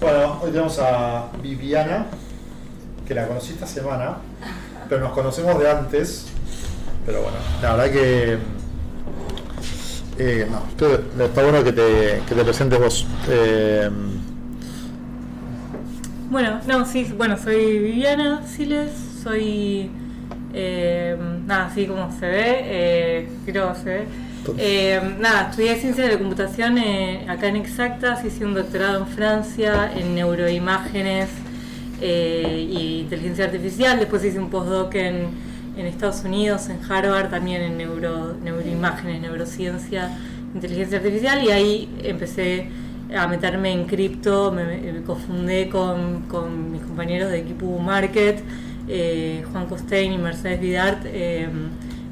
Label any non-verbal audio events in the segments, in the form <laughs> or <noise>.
Bueno, hoy tenemos a Viviana, que la conocí esta semana, pero nos conocemos de antes. Pero bueno, la verdad que. eh, no, está bueno que te, que te presentes vos. Eh, Bueno, no, sí, bueno, soy Viviana Siles, soy, eh, nada, así como se ve, eh, creo que se ve. Eh, nada, estudié Ciencias de la Computación eh, acá en Exactas, hice un doctorado en Francia en neuroimágenes eh, y inteligencia artificial, después hice un postdoc en, Estados Unidos, en Harvard, también en neuro, neuroimágenes, neurociencia, inteligencia artificial, y ahí empecé a meterme en cripto, me, me confundé con, con mis compañeros de equipo Market, eh, Juan Costein y Mercedes Vidart, eh,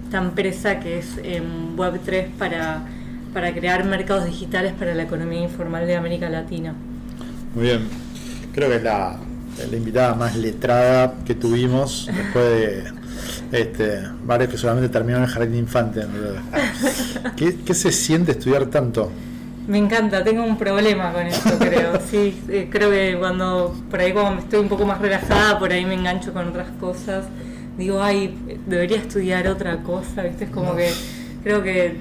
esta empresa que es en Web3 para, para crear mercados digitales para la economía informal de América Latina. muy bien. Creo que es la, la invitada más letrada que tuvimos después de este, varios que solamente terminaron en jardín de infante. ¿Qué, ¿Qué se siente estudiar tanto? Me encanta, tengo un problema con esto, creo. Sí, eh, creo que cuando por ahí cuando estoy un poco más relajada, por ahí me engancho con otras cosas. Digo, ay, debería estudiar otra cosa, ¿viste? Es como que creo que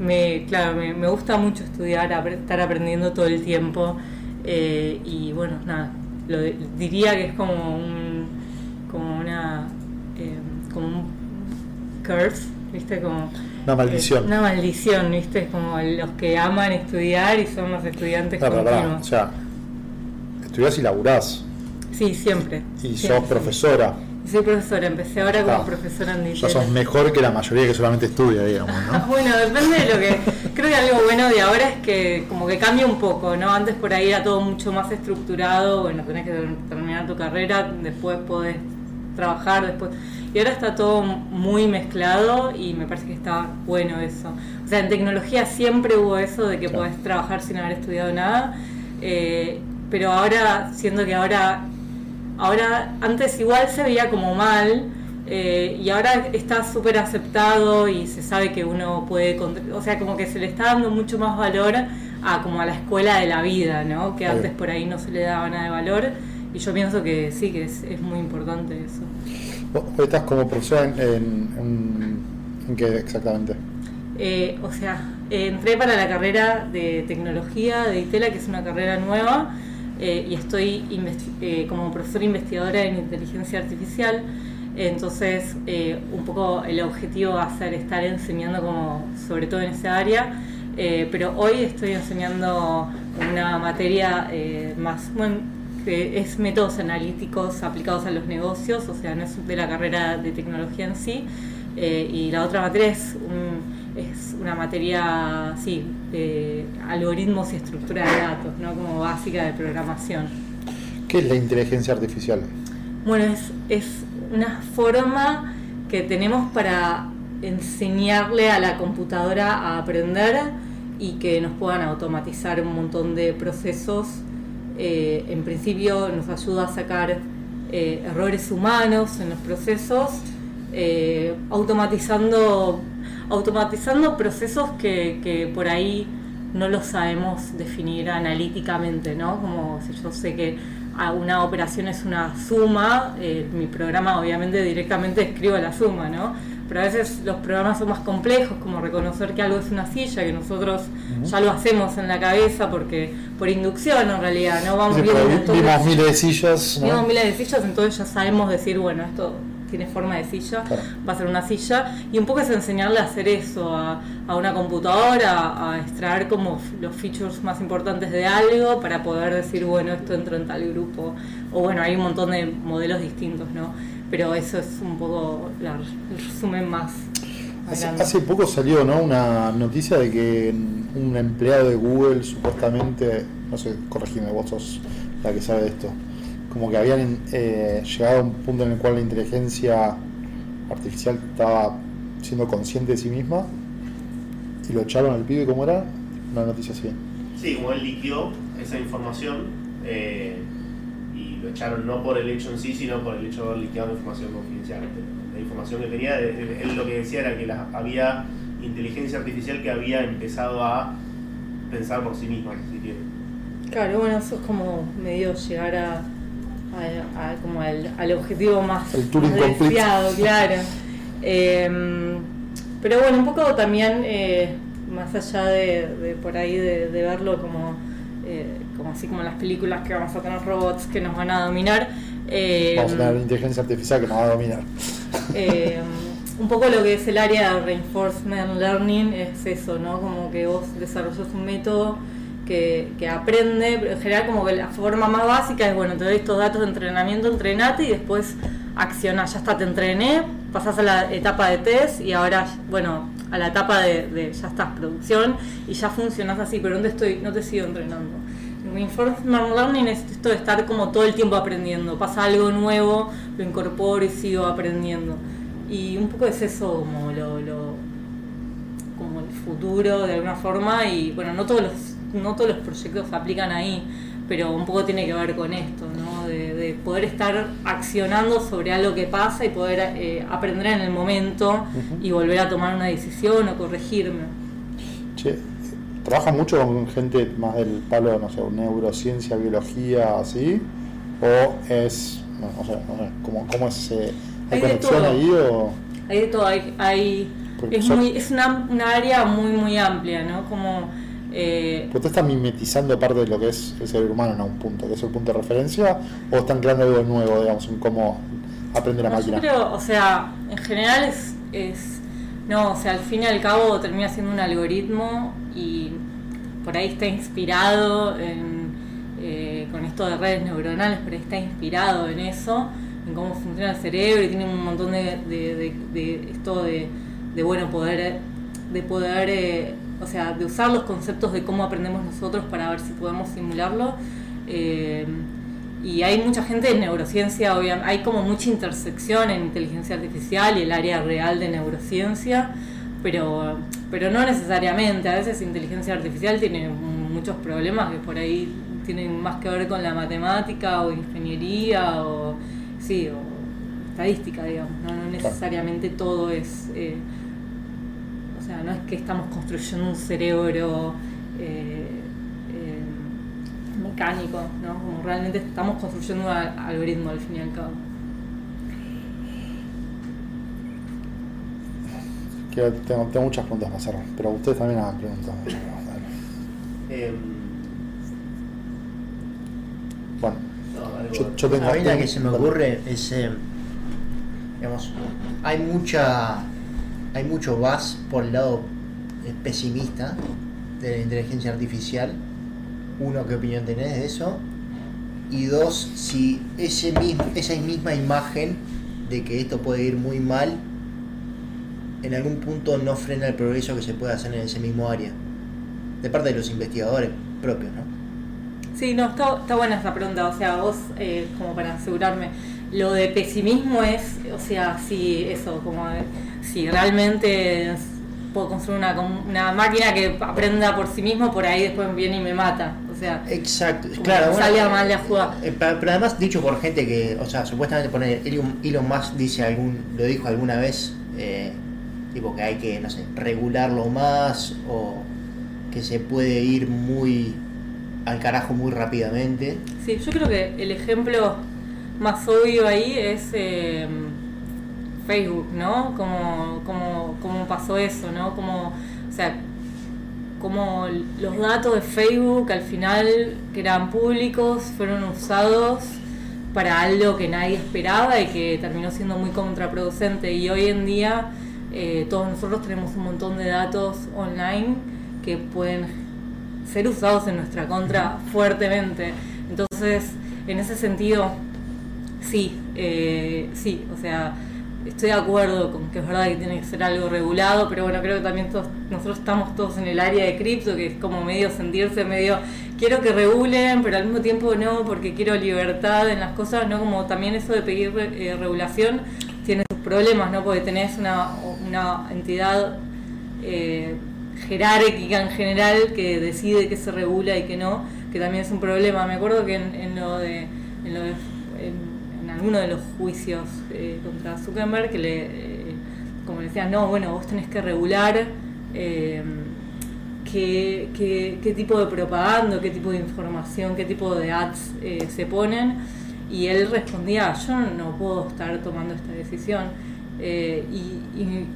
me, claro, me, me gusta mucho estudiar, estar aprendiendo todo el tiempo. eh, y bueno, nada, lo diría que es como un, como una, eh, como un curse, ¿viste? Como Una maldición. eh, una maldición, ¿viste? Es como los que aman estudiar y son los estudiantes pará, continuos. O sea, estudiás y laburás. Sí, siempre. Y siempre. sos profesora. Soy profesora, empecé ahora como Ah, profesora en Ya sos mejor que la mayoría que solamente estudia, digamos, ¿no? <laughs> Bueno, depende de lo que. Creo que algo bueno de ahora es que como que cambia un poco, ¿no? Antes por ahí era todo mucho más estructurado, bueno, tenés que ter- terminar tu carrera, después podés trabajar, después. Y ahora está todo muy mezclado y me parece que está bueno eso. O sea, en tecnología siempre hubo eso de que Claro. podés trabajar sin haber estudiado nada, eh, pero ahora, siendo que ahora Ahora, antes igual se veía como mal eh, y ahora está súper aceptado y se sabe que uno puede, o sea, como que se le está dando mucho más valor a como a la escuela de la vida, ¿no? Que antes por ahí no se le daba nada de valor y yo pienso que sí, que es, es muy importante eso. Vos estás como profesora en, en, en- ¿en qué exactamente? Eh, o sea, entré para la carrera de tecnología de ITELA, que es una carrera nueva, eh, y estoy eh, como profesora investigadora en inteligencia artificial. Entonces, eh, un poco el objetivo va a ser estar enseñando como, sobre todo en esa área, eh, pero hoy estoy enseñando una materia eh, más, bueno, que es métodos analíticos aplicados a los negocios, o sea, no es de la carrera de tecnología en sí, eh, y la otra materia es, un- es una materia, sí, de algoritmos y estructura de datos, ¿no? Como básica de programación. ¿Qué es la inteligencia artificial? Bueno, es, es una forma que tenemos para enseñarle a la computadora a aprender y que nos puedan automatizar un montón de procesos. Eh, en principio nos ayuda a sacar eh, errores humanos en los procesos, eh, automatizando, automatizando procesos que, que por ahí no los sabemos definir analíticamente, ¿no? Como si yo sé que una operación es una suma, eh, mi programa obviamente directamente escribo la suma, ¿no? Pero a veces los programas son más complejos, como reconocer que algo es una silla, que nosotros ya lo hacemos en la cabeza porque por inducción en realidad, ¿no? Vamos Sí, viendo vimos miles de sillas, ¿no? Vimos miles de sillas, entonces ya sabemos decir, bueno, esto tiene forma de silla, Claro. va a ser una silla. Y un poco es enseñarle a hacer eso a, a una computadora, a extraer como los features más importantes de algo para poder decir, bueno, esto entra en tal grupo. O bueno, hay un montón de modelos distintos, ¿no? Pero eso es un poco la- el resumen más. Hace, hace poco salió ¿no? una noticia de que un empleado de Google supuestamente, no sé, corregime, vos sos la que sabe de esto, como que habían eh, llegado a un punto en el cual la inteligencia artificial estaba siendo consciente de sí misma y lo echaron al pibe, ¿cómo era? Una noticia así. Sí, como él liquidó esa información eh, y lo echaron no por el hecho en sí, sino por el hecho de haber liquidado información confidencial. La información que tenía, de- él lo que decía era que la- había inteligencia artificial que había empezado a pensar por sí misma, si quiere. Claro, bueno, eso es como medio llegar a, a, como al, al, objetivo más, El más deseado, claro. Eh, pero bueno, un poco también, eh, más allá de, de por ahí de, de verlo como, eh, como así como en las películas que vamos a tener robots que nos van a dominar. eh, Vamos a tener inteligencia artificial que nos va a dominar. eh, un poco lo que es el área de reinforcement learning es eso, ¿no? Como que vos desarrollas un método que, que aprende, en general como que la forma más básica es, bueno, te doy estos datos de entrenamiento, entrenate y después acciona, ya está, te entrené, pasás a la etapa de test y ahora, bueno, a la etapa de, de ya estás, producción y ya funcionas así, pero te, estoy, no te sigo entrenando. Reinforcement learning es esto de estar como todo el tiempo aprendiendo, pasa algo nuevo, lo incorporo y sigo aprendiendo. Y un poco es eso como lo, lo como el futuro de alguna forma y bueno, no todos los no todos los proyectos se aplican ahí, pero un poco tiene que ver con esto, ¿no? De, de poder estar accionando sobre algo que pasa y poder eh, aprender en el momento y volver a tomar una decisión o corregirme. Che, ¿trabaja mucho con gente más del palo, no sé, neurociencia, biología, así? ¿O es, no, no sé, no sé, ¿cómo, cómo es, eh, Hay hay de conexión ahí o...? Hay de todo, hay, hay- es, muy, es una, una área muy muy amplia, ¿no? Como eh, ¿Usted está mimetizando parte de lo que es el cerebro humano en algún punto, que es el punto de referencia, o están creando algo nuevo, digamos, en cómo aprende la No, máquina? Yo creo, o sea, en general es, es. No, o sea, al fin y al cabo termina siendo un algoritmo y por ahí está inspirado en, eh, con esto de redes neuronales, por ahí está inspirado en eso, en cómo funciona el cerebro y tiene un montón de, de, de- de esto de, de, bueno, poder, de poder, eh, o sea, de usar los conceptos de cómo aprendemos nosotros para ver si podemos simularlo. Eh, y hay mucha gente en neurociencia, obviamente, hay como mucha intersección en inteligencia artificial y el área real de neurociencia, pero, pero no necesariamente. A veces inteligencia artificial tiene muchos problemas que por ahí tienen más que ver con la matemática o ingeniería o, sí, o estadística, digamos. No, no necesariamente todo es... eh, sea, no es que estamos construyendo un cerebro eh, eh, mecánico, ¿no? Como realmente estamos construyendo un al- algoritmo al fin y al cabo. Que tengo, tengo muchas preguntas para hacer, pero ustedes también hagan preguntas. muchas preguntas. Em, Bueno, no, yo, yo tengo... A mí la que se me ocurre es, eh, digamos, hay mucha, hay mucho buzz por el lado eh, pesimista de la inteligencia artificial. Uno, ¿qué opinión tenés de eso? Y dos, si ese mismo, esa misma imagen de que esto puede ir muy mal, en algún punto no frena el progreso que se puede hacer en ese mismo área. De parte de los investigadores propios, ¿no? Sí, no, está, buena esa pregunta. O sea, vos, eh, como para asegurarme, lo de pesimismo es, o sea, si eso, como de- si realmente es- puedo construir una, una máquina que aprenda por sí mismo, por ahí después viene y me mata. O sea, Exacto, claro. que salga mal la jugada. eh, pero además dicho por gente que, o sea, supuestamente poner Elon Musk dice algún, lo dijo alguna vez, eh, tipo que hay que, no sé, regularlo más o que se puede ir muy al carajo muy rápidamente. Sí, yo creo que el ejemplo más obvio ahí es eh, Facebook, ¿no? Como, como, como pasó eso, ¿no? Como, o sea, como los datos de Facebook al final que eran públicos fueron usados para algo que nadie esperaba y que terminó siendo muy contraproducente y hoy en día eh, todos nosotros tenemos un montón de datos online que pueden ser usados en nuestra contra fuertemente. Entonces, en ese sentido, sí, eh, sí, o sea, estoy de acuerdo con que es verdad que tiene que ser algo regulado, pero bueno, creo que también todos, nosotros estamos todos en el área de cripto, que es como medio sentirse medio, quiero que regulen, pero al mismo tiempo no, porque quiero libertad en las cosas, no como también eso de pedir eh, regulación tiene sus problemas, ¿no? Porque tenés una, una entidad eh, jerárquica en general que decide qué se regula y qué no, que también es un problema. Me acuerdo que en, en lo de, en, lo de en alguno de los juicios eh, contra Zuckerberg, que le, eh, como le decían, no, bueno, vos tenés que regular, eh, qué, qué, tipo de propaganda, qué tipo de información, qué tipo de ads eh, se ponen. Y él respondía, yo no puedo estar tomando esta decisión. Y, y-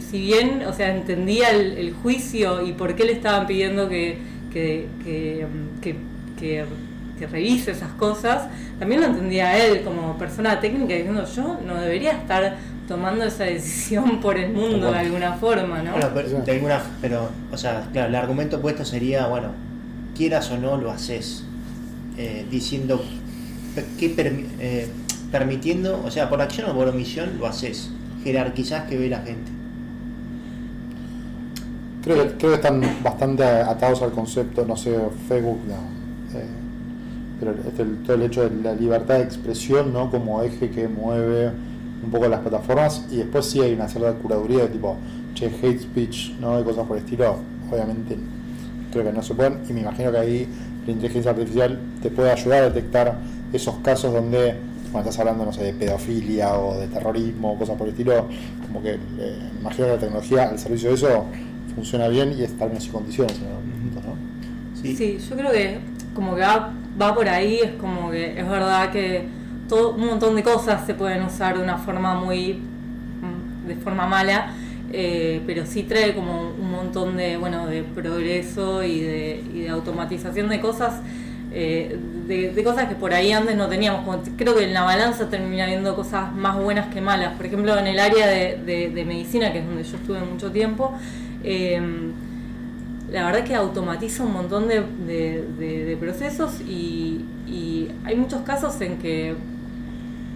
si bien, o sea, entendía el, juicio y por qué le estaban pidiendo que, que, que- que- revise esas cosas, también lo entendía él como persona técnica diciendo yo no debería estar tomando esa decisión <laughs> por el mundo de alguna forma, ¿no? Bueno, pero, de alguna, pero, o sea, claro, el argumento opuesto sería, bueno, quieras o no lo haces, eh, diciendo que permi- eh, permitiendo, o sea, por acción o por omisión lo haces, jerarquizás que ve la gente. Creo que, creo que están bastante atados al concepto, no sé, Facebook, no, eh, pero este, el- todo el hecho de la libertad de expresión, ¿no? Como eje que mueve un poco las plataformas y después sí hay una cierta curaduría de tipo, che, hate speech, ¿no? De cosas por el estilo, obviamente creo que no se pueden y me imagino que ahí la inteligencia artificial te puede ayudar a detectar esos casos donde, cuando estás hablando, no sé, de pedofilia o de terrorismo o cosas por el estilo, como que eh, me imagino que la tecnología al servicio de eso funciona bien y está en sus condiciones en algún punto, ¿no? Sí. yo creo que como que va, por ahí, es como que es verdad que todo, un montón de cosas se pueden usar de una forma muy, mm, de forma mala, eh, pero sí trae como un montón de, bueno, de progreso y de, y de automatización de cosas, eh, de, cosas que por ahí antes no teníamos. Como creo que en la balanza termina viendo cosas más buenas que malas. Por ejemplo, en el área de, de- medicina, que es donde yo estuve mucho tiempo, em, la verdad que automatiza un montón de, de- de- de procesos y, y hay muchos casos en que,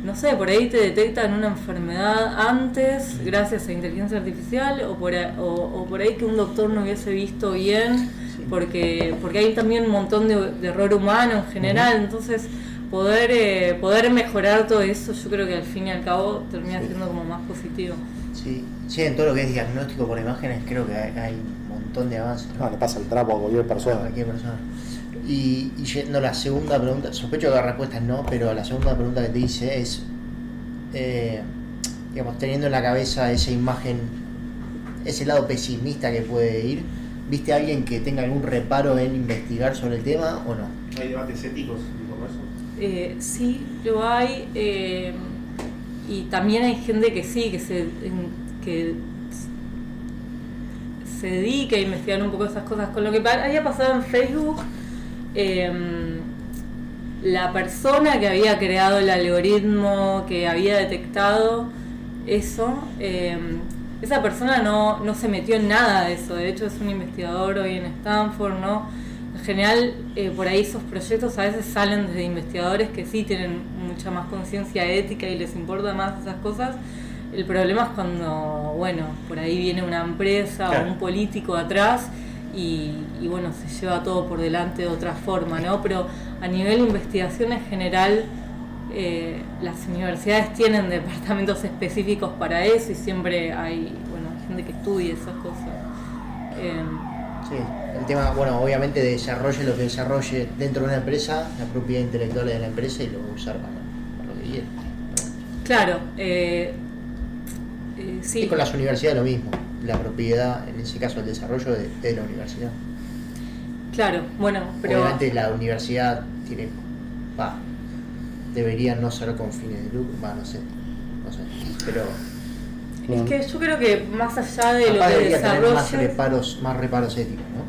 no sé, por ahí te detectan una enfermedad antes gracias a inteligencia artificial o por, a- o, o por ahí que un doctor no hubiese visto bien porque, porque hay también un montón de, error humano en general, entonces poder, eh, poder mejorar todo eso yo creo que al fin y al cabo termina Sí. siendo como más positivo. Sí, sí, en todo lo que es diagnóstico por imágenes creo que hay, montón de avances. ¿no? No, le pasa el trapo a cualquier a persona. cualquier persona. Y, y yendo a la segunda pregunta, sospecho que la respuesta es no, pero la segunda pregunta que te hice es, eh, digamos, teniendo en la cabeza esa imagen, ese lado pesimista que puede ir, ¿viste a alguien que tenga algún reparo en investigar sobre el tema o no? Hay debates éticos como eso. Eh, sí, lo hay. eh, y también hay gente que sí, que se, en- que se dedica a investigar un poco esas cosas. Con lo que había pasado en Facebook, eh, la persona que había creado el algoritmo, que había detectado eso, eh, esa persona no, no se metió en nada de eso. De hecho, es un investigador hoy en Stanford, ¿no? En general, eh, por ahí esos proyectos a veces salen desde investigadores que sí tienen mucha más conciencia ética y les importa más esas cosas. El problema es cuando, bueno, por ahí viene una empresa Claro. o un político atrás y, y, bueno, se lleva todo por delante de otra forma, ¿no? Pero a nivel de investigación en general, eh, las universidades tienen departamentos específicos para eso y siempre hay, bueno, gente que estudia esas cosas. Em, Sí, el tema, bueno, obviamente desarrolle lo que desarrolle dentro de una empresa, la propiedad intelectual de la empresa y lo va a usar para, para lo que quiera. Claro, eh, eh, sí. Y con las universidades lo mismo, la propiedad, en ese caso el desarrollo de, de la universidad. Claro, bueno, pero Obviamente la universidad tiene, va, debería no ser con fines de lucro, va, no sé, no sé, pero es que yo creo que más allá de lo que tener más reparos, más reparos éticos, ¿no?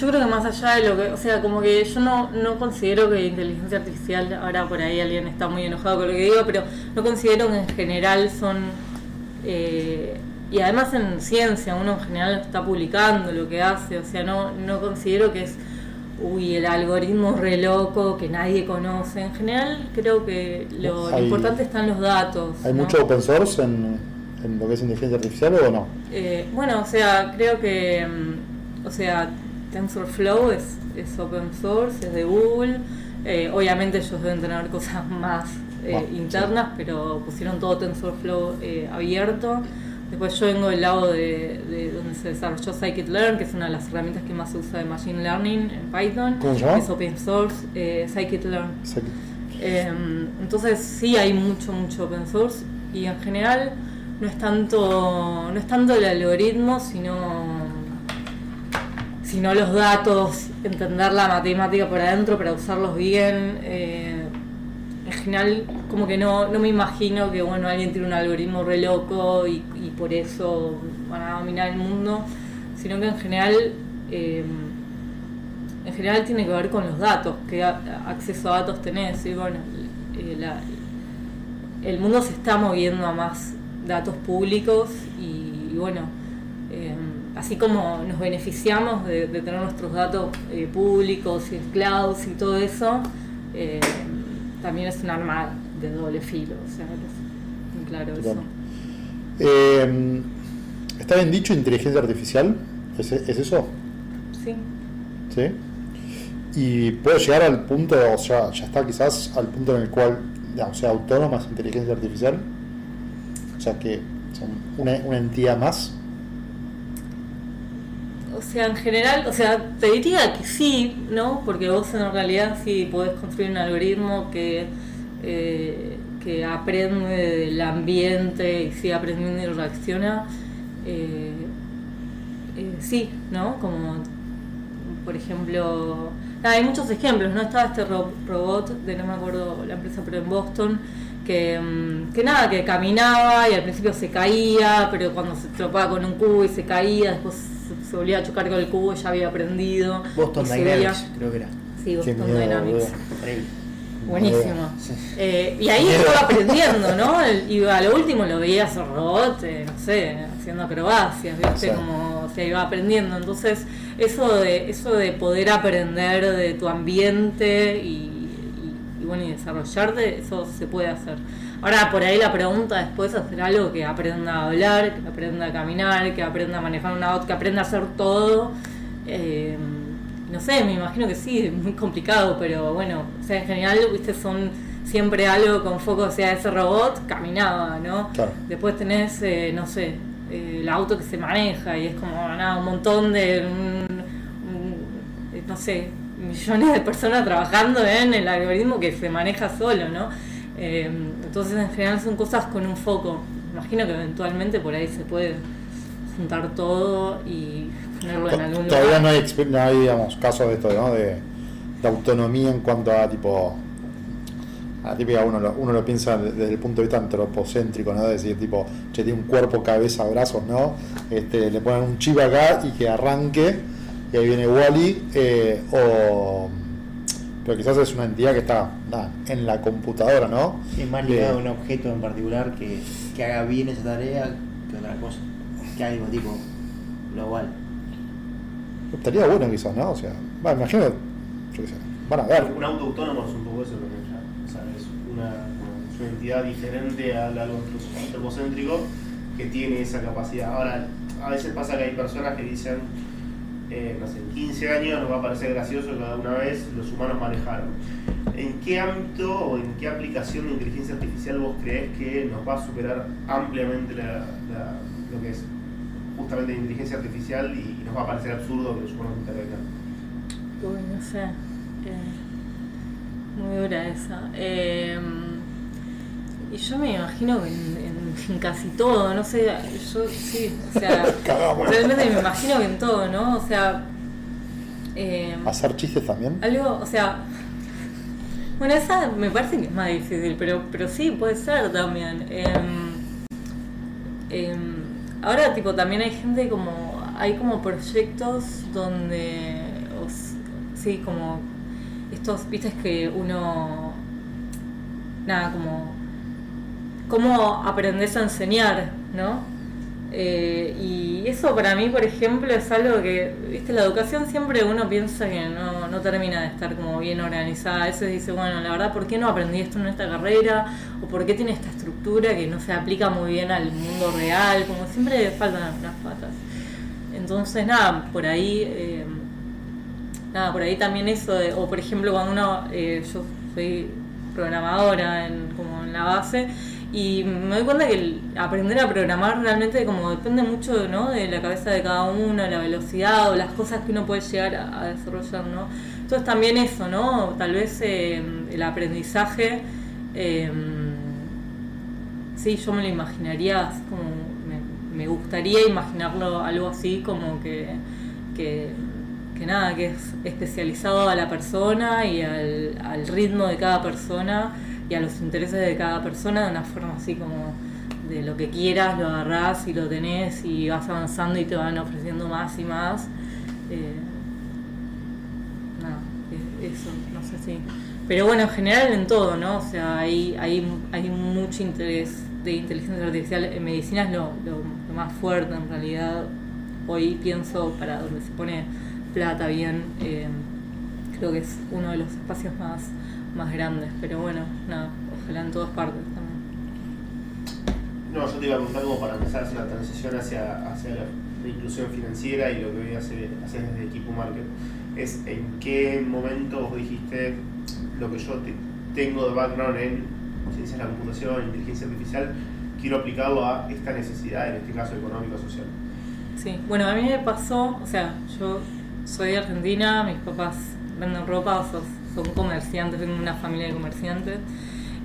yo creo que más allá de lo que, o sea, como que yo no, no considero que inteligencia artificial, ahora por ahí alguien está muy enojado con lo que digo, pero no considero que en general son, eh, y además en ciencia uno en general está publicando lo que hace, o sea, no, no considero que es, uy, el algoritmo re loco que nadie conoce, en general creo que lo, lo Hay- importante están los datos. ¿Hay ¿no? mucho open source en, en lo que es inteligencia artificial o no? Eh, bueno, o sea, creo que, mm, o sea, TensorFlow es, es open source, es de Google. Eh, obviamente ellos deben tener cosas <laughs> más eh, Bueno, internas, pero pusieron todo TensorFlow eh, abierto. Después yo vengo del lado de, de donde se desarrolló Scikit-Learn, que es una de las herramientas que más se usa de Machine Learning en Python. ¿Cómo se llama? Es open source, eh, Scikit-Learn. Eh, entonces sí hay mucho, mucho open source y en general no es tanto, no es tanto el algoritmo, sino sino los datos, entender la matemática por adentro para usarlos bien. Eh, general, como que no, no me imagino que bueno alguien tiene un algoritmo re loco y, por eso van a dominar el mundo, sino que en general, eh, en general tiene que ver con los datos, qué acceso a datos tenés. Y bueno, el mundo se está moviendo a más datos públicos y, bueno, eh, así como nos beneficiamos de, tener nuestros datos eh, públicos y clouds y todo eso, eh, también es un arma de doble filo, o sea, es muy claro eso. Eh, ¿Está bien dicho inteligencia artificial? ¿Es, es eso? Sí. ¿Sí? Y puede llegar al punto, o sea, ya está quizás al punto en el cual, digamos, sea autónoma esa inteligencia artificial. O sea, que son una, una entidad más. O sea, en general, o sea, te diría que sí, ¿no? Porque vos en realidad sí podés construir un algoritmo que, eh, que aprende del ambiente y sigue aprendiendo y reacciona. eh, eh, sí, ¿no? Como, por ejemplo, hay muchos ejemplos, ¿no? Estaba este ro- robot de, no me acuerdo la empresa, pero en Boston, que, mm, que nada, que caminaba y al principio se caía, pero cuando se tropaba con un cubo y se caía, después se, volvía a chocar con el cubo, ya había aprendido. Boston Dynamics, veía- creo que era. Sí, Boston miedo, Dynamics. Buenísimo. Sí. Eh, y ahí estaba aprendiendo, ¿no? <laughs> El- Y a lo último lo veías robot, eh, no sé, haciendo acrobacias, ¿viste? Sí. Como se iba aprendiendo. Entonces, eso de, eso de poder aprender de tu ambiente y, y- y, bueno, y desarrollarte, eso se puede hacer. Ahora, por ahí la pregunta después es hacer algo que aprenda a hablar, que aprenda a caminar, que aprenda a manejar una auto, que aprenda a hacer todo. Eh, no sé, me imagino que sí, es muy complicado, pero bueno, o sea, en general, viste, son siempre algo con foco, sea, ese robot caminaba, ¿no? Claro. Después tenés, eh, no sé, eh, el auto que se maneja y es como, nada, un montón de, un- un- no sé, millones de personas trabajando en el algoritmo que se maneja solo, ¿no? Eh, entonces, en general son cosas con un foco. Imagino que eventualmente por ahí se puede juntar todo y ponerlo en algún Todavía lugar. no hay, no hay digamos, casos de esto, ¿no? De, de autonomía en cuanto a tipo. A típica uno lo, uno lo piensa de- desde el punto de vista antropocéntrico, ¿no? De decir, tipo, che, tiene un cuerpo, cabeza, brazos, ¿no? Este, le ponen un chip acá y que arranque, y ahí viene Wally, eh, o. Pero quizás es una entidad que está nada, en la computadora, ¿no? Es más ligado a un objeto en particular que, que haga bien esa tarea que otra cosa. Que algo tipo global. Estaría bueno quizás, ¿no? O sea, va, imagino, yo qué sé, van a ver. Un auto autónomo es un poco eso también ya. O sea, es una, una entidad diferente al algo antropocéntrico que tiene esa capacidad. Ahora, a veces pasa que hay personas que dicen, eh, no sé, en 15 años nos va a parecer gracioso que alguna vez los humanos manejaron. ¿En qué ámbito o en qué aplicación de inteligencia artificial vos crees que nos va a superar ampliamente lo que es justamente inteligencia artificial y nos va a parecer absurdo que los humanos intervengan? Uy, no sé. Eh, muy dura esa. Eh, y yo me imagino que en- en casi todo, no sé, yo sí, o sea, <laughs> realmente me imagino que en todo, ¿no? O sea, eh, ¿Hacer chistes también? algo, o sea, bueno, esa me parece que es más difícil, pero, pero sí, puede ser también. Em, em, ahora, tipo, también hay gente como, hay como proyectos donde, os- sí, como estos, viste, que uno, nada, como, cómo aprendes a enseñar, ¿no? Eh, y eso para mí, por ejemplo, es algo que, viste, la educación siempre uno piensa que no, termina de estar como bien organizada. A veces dice, bueno, la verdad, ¿por qué no aprendí esto en esta carrera? ¿O por qué tiene esta estructura que no se aplica muy bien al mundo real? Como siempre faltan algunas patas. Entonces, nada, por ahí, eh, nada, por ahí también eso, de- o por ejemplo, cuando uno, eh, yo soy programadora en, como en la base, y me doy cuenta que aprender a programar realmente como depende mucho ¿no? de la cabeza de cada uno, la velocidad o las cosas que uno puede llegar a, desarrollar, ¿no? Entonces también eso, ¿no? Tal vez eh, el aprendizaje, eh, sí, yo me lo imaginaría como, me, gustaría imaginarlo algo así como que, que nada, que es especializado a la persona y al ritmo de cada persona y a los intereses de cada persona de una forma así como de lo que quieras, lo agarrás y lo tenés y vas avanzando y te van ofreciendo más y más. Eh, nada, e- eso, no sé si. Pero bueno, en general en todo, ¿no? O sea, hay, hay, hay mucho interés de inteligencia artificial en medicina, es lo, más fuerte en realidad. Hoy pienso para donde se pone plata bien, eh, creo que es uno de los espacios más, más grandes. Pero bueno, nada, ojalá en todas partes también. No, yo te iba a preguntar como para empezar a hacer la transición hacia, hacia la, la inclusión financiera y lo que hoy hace, haces desde Equipo Market. Es en qué momento vos dijiste lo que yo te- tengo de background en ciencias de la computación, inteligencia artificial, quiero aplicarlo a esta necesidad, en este caso económico-social. Sí, bueno, a mí me pasó, o sea, yo soy de Argentina, mis papás venden ropa, o sea, son comerciantes, vengo de una familia de comerciantes.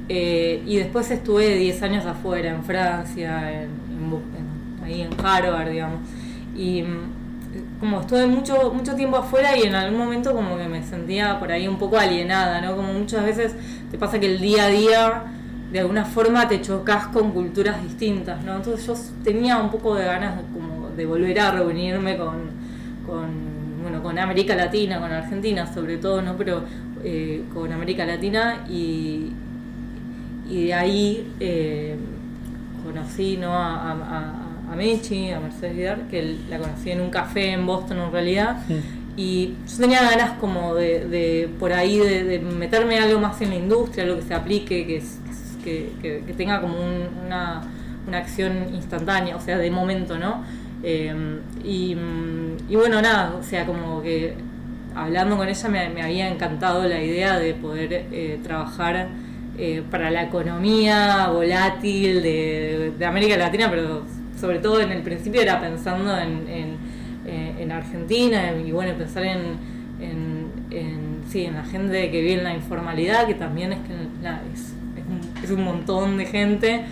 Eh, y después estuve 10 años afuera, en Francia, en, en en- ahí en Harvard, digamos. Y mm, como estuve mucho, mucho tiempo afuera y en algún momento como que me sentía por ahí un poco alienada, ¿no? Como muchas veces te pasa que el día a día de alguna forma te chocas con culturas distintas, ¿no? Entonces yo tenía un poco de ganas de, como de volver a reunirme con, con, bueno, con América Latina, con Argentina sobre todo, ¿no? Pero eh, con América Latina y, y de ahí eh, conocí ¿no? a, a, a- a Mechi, a Mercedes Vidal, que la conocí en un café en Boston en realidad. Y yo tenía ganas como de, de por ahí de, de meterme algo más en la industria, algo que se aplique, que, es- que, que- que tenga como un- una, una acción instantánea, o sea, de momento, ¿no? Eh, y, y bueno, nada, o sea, como que hablando con ella me, me había encantado la idea de poder eh, trabajar eh, para la economía volátil de, América Latina, pero sobre todo en el principio era pensando en, eh, en Argentina y bueno, pensar en, sí, en la gente que vive en la informalidad, que también es que es, un, montón de gente.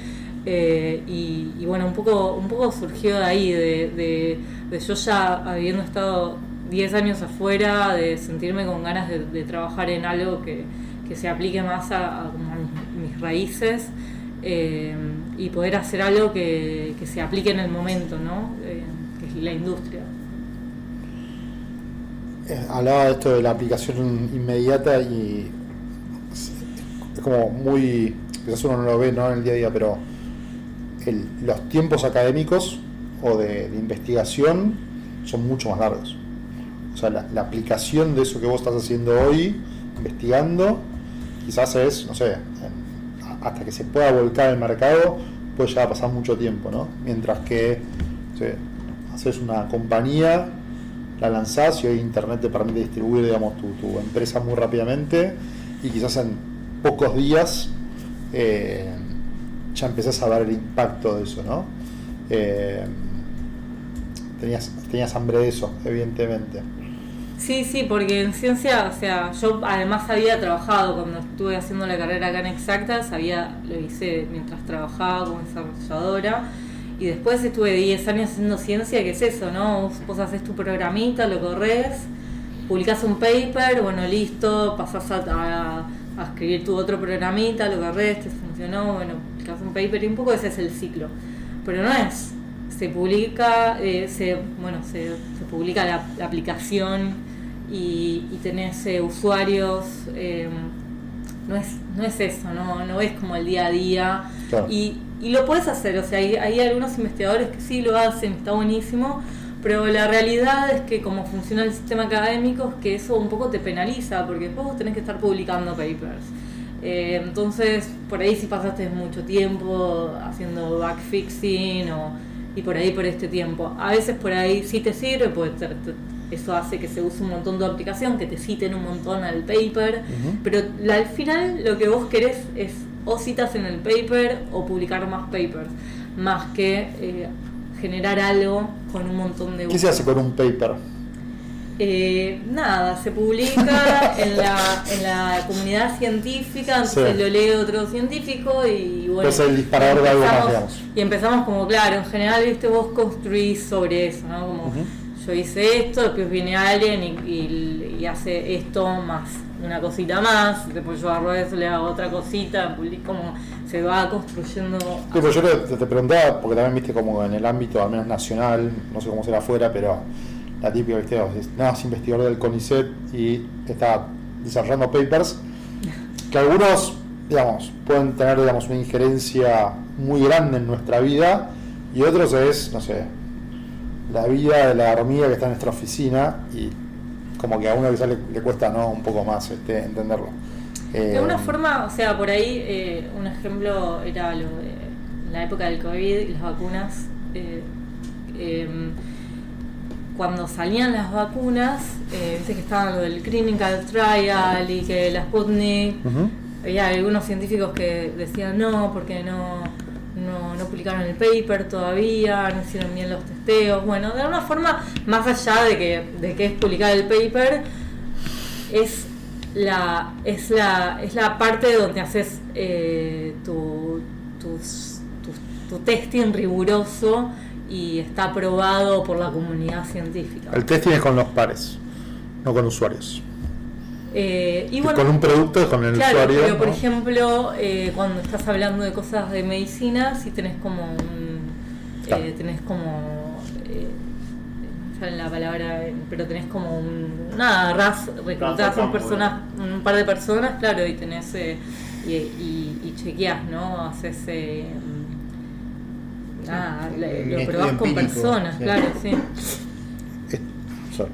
y, y bueno, un poco, un poco surgió de ahí, de, de, de yo ya habiendo estado 10 años afuera, de sentirme con ganas de, trabajar en algo que, que se aplique más a, a a mis, raíces eh, y poder hacer algo que, que se aplique en el momento, ¿no? Eh, que es la industria. Eh, hablaba de esto de la aplicación inmediata y es, como muy, quizás uno no lo ve ¿no? en el día a día, pero el- los tiempos académicos o de investigación son mucho más largos. O sea, la, aplicación de eso que vos estás haciendo hoy, investigando, quizás es, no sé, hasta que se pueda volcar el mercado, puede llegar a pasar mucho tiempo, ¿no? Mientras que, no sé, haces una compañía, la lanzás y hoy Internet te permite distribuir, digamos, tu, tu empresa muy rápidamente y quizás en pocos días eh, ya empezás a ver el impacto de eso, ¿no? Eh, tenías, tenías hambre de eso, evidentemente. Sí, sí, porque en ciencia, o sea, yo además había trabajado cuando estuve haciendo la carrera acá en Exactas, había, lo hice mientras trabajaba como desarrolladora y después estuve 10 años haciendo ciencia, que es eso, ¿no? Vos, haces tu programita, lo corres, publicás un paper, bueno, listo, pasás a, a- escribir tu otro programita, lo corres, te funcionó, bueno, publicás un paper y un poco ese es el ciclo. Pero no es, se publica, eh, se, bueno, se, publica la aplicación y, y tenés eh, usuarios, eh, no, es, no es eso, no, no es como el día a día. Claro. Y, y lo puedes hacer, o sea, hay, hay algunos investigadores que sí lo hacen, está buenísimo, pero la realidad es que como funciona el sistema académico es que eso un poco te penaliza, porque después vos tenés que estar publicando papers. Eh, entonces, por ahí si pasaste mucho tiempo haciendo backfixing o, y por ahí por este tiempo. A veces por ahí sí te sirve, pues te- te- eso hace que se use un montón de aplicación, que te citen un montón al paper, pero la- al final lo que vos querés es o citas en el paper o publicar más papers, más que eh, generar algo con un montón de ¿Qué se hace con un paper? eh, nada, se publica <laughs> en la, en la comunidad científica, entonces Sí. lo lee otro científico y bueno. Es el disparador de algo más, digamos. Y empezamos como, claro, en general, viste, vos construís sobre eso, ¿no? Como. Yo hice esto, después viene alguien y, hace esto más una cosita más, después yo agarro eso, le hago otra cosita, como se va construyendo. Sí, pues yo te, preguntaba, porque también viste como en el ámbito, al menos nacional, no sé cómo será afuera, pero la típica, viste, nada, es investigador del CONICET y está desarrollando papers que algunos, digamos, pueden tener, digamos, una injerencia muy grande en nuestra vida y otros es, no sé, la vida de la hormiga que está en nuestra oficina y como que a uno quizás le, le cuesta, ¿no? Un poco más este, entenderlo. De Eh, alguna forma, o sea, por ahí eh, un ejemplo era lo de la época del COVID y las vacunas. eh, em, cuando salían las vacunas, eh, viste que estaban lo del clinical trial y que la Sputnik, había algunos científicos que decían no, porque no, no, no publicaron el paper todavía, no hicieron bien los testeos. Bueno, de alguna forma, más allá de que, de que es publicar el paper, es la, es la, es la parte donde haces eh, tu, tus- tu, tu testing riguroso y está aprobado por la comunidad científica. El testing es con los pares, no con usuarios. Eh, y bueno, con un producto con el Claro, usuario. pero por ejemplo, eh, cuando estás hablando de cosas de medicina, si tenés como un. Claro. eh, tenés como. Eh, la palabra, pero tenés como un. Nada, agarrás, reclutás a un, campo, persona, un par de personas, claro, y tenés. eh, y, y, y chequeás, ¿no? Haces. Eh, nada, lo probás con personas, sí. claro, sí. Sorry.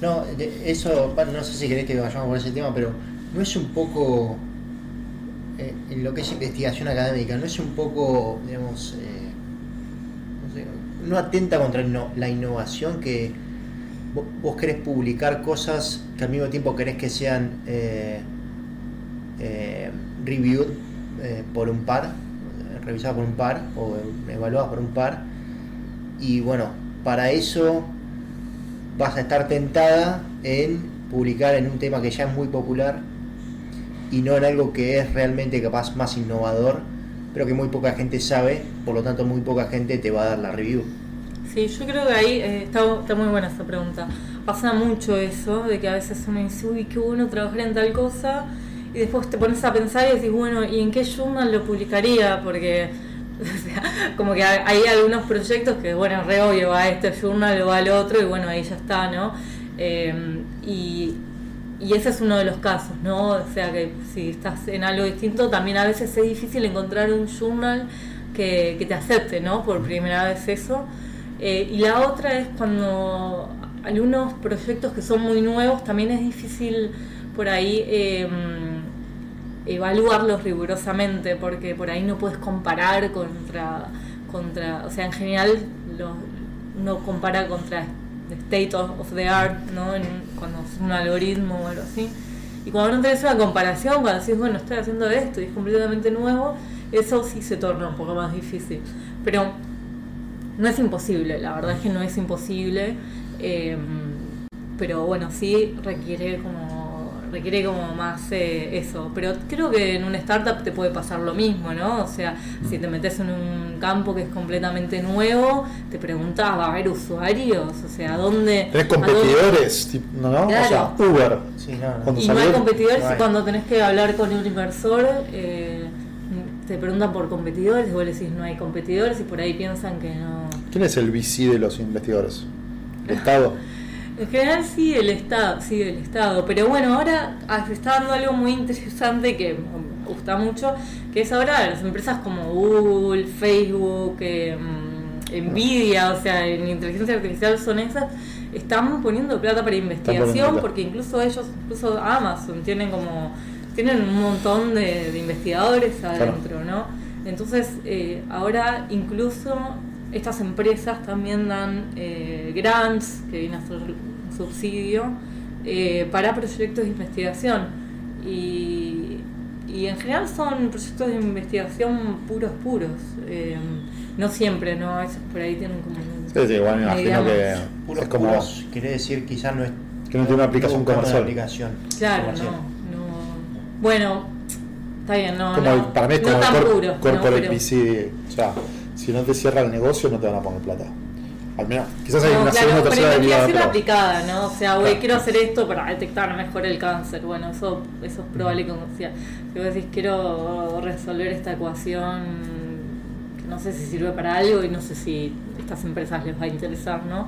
No, eso, no sé si querés que vayamos por ese tema, pero no es un poco, eh, en lo que es investigación académica, no es un poco, digamos, eh, no, sé, no atenta contra la innovación que vo- vos querés publicar cosas que al mismo tiempo querés que sean eh, reviewed por un par, revisadas por un par o evaluadas por un par, y bueno, para eso vas a estar tentada en publicar en un tema que ya es muy popular y no en algo que es realmente capaz más innovador, pero que muy poca gente sabe, por lo tanto muy poca gente te va a dar la review. Sí, yo creo que ahí eh, está, muy buena esa pregunta. Pasa mucho eso, de que a veces uno dice, uy, qué bueno trabajar en tal cosa, y después te pones a pensar y decís, bueno, ¿y en qué journal lo publicaría? Porque, <laughs> o sea, como que hay algunos proyectos que, bueno, re obvio, va a este journal o va al otro, y bueno, ahí ya está, ¿no? Eh, y, y ese es uno de los casos, ¿no? O sea que si estás en algo distinto, también a veces es difícil encontrar un journal que, que te acepte, ¿no? Por primera vez eso. Eh, y la otra es cuando algunos proyectos que son muy nuevos, también es difícil por ahí eh, evaluarlos rigurosamente, porque por ahí no puedes comparar contra, contra o sea, en general lo- uno compara contra state of, the art, ¿no? Cuando es un algoritmo o algo así. Y cuando no tenés una comparación, cuando decís, bueno, estoy haciendo esto y es completamente nuevo, eso sí se torna un poco más difícil. Pero no es imposible, la verdad es que no es imposible. eh, pero bueno, sí requiere como requiere como más eh, eso. Pero creo que en una startup te puede pasar lo mismo, ¿no? O sea, si te metes en un campo que es completamente nuevo, te preguntas, ¿va a haber usuarios? O sea, ¿dónde? Tenés dónde- competidores, tipo, ¿no? ¿no? O sea. Uber. Sí, no, no. Cuando Y no hay competidores no hay. cuando tenés que hablar con un inversor, eh, te preguntan por competidores y vos le decís no hay competidores y por ahí piensan que no. ¿Quién es el VC de los investigadores? ¿El Estado? <laughs> En general sí el Estado, sí el Estado, pero bueno, ahora ah, se está dando algo muy interesante que me gusta mucho, que es ahora las empresas como Google, Facebook, eh, mm, Nvidia, o sea, en inteligencia artificial son esas, están poniendo plata para investigación, porque incluso ellos, incluso Amazon, tienen como, tienen un montón de, de investigadores adentro, ¿no? Entonces, eh, ahora incluso estas empresas también dan eh, grants, que viene a ser subsidio, eh, para proyectos de investigación. Y, y en general son proyectos de investigación puros, puros. Eh, no siempre, ¿no? A veces por ahí tienen como... un- Sí, sí, bueno, me imagino digamos, que Puros, es como... puros, quiere decir quizás no es Que no tiene una aplicación comercial. aplicación Claro, no, comercial. no. Bueno, está bien, no. como no, el- para mí es como tan el cor- corporate Pero-. O sea, si no te cierra el negocio no te van a poner plata. Al menos, quizás hay No, una claro, segunda tercera derivada. pero- aplicada, ¿no? O sea, güey, Claro. quiero hacer esto para detectar mejor el cáncer. Bueno, eso, eso es probable que, o sea, si vos decís quiero resolver esta ecuación, que no sé si sirve para algo y no sé si a estas empresas les va a interesar, ¿no?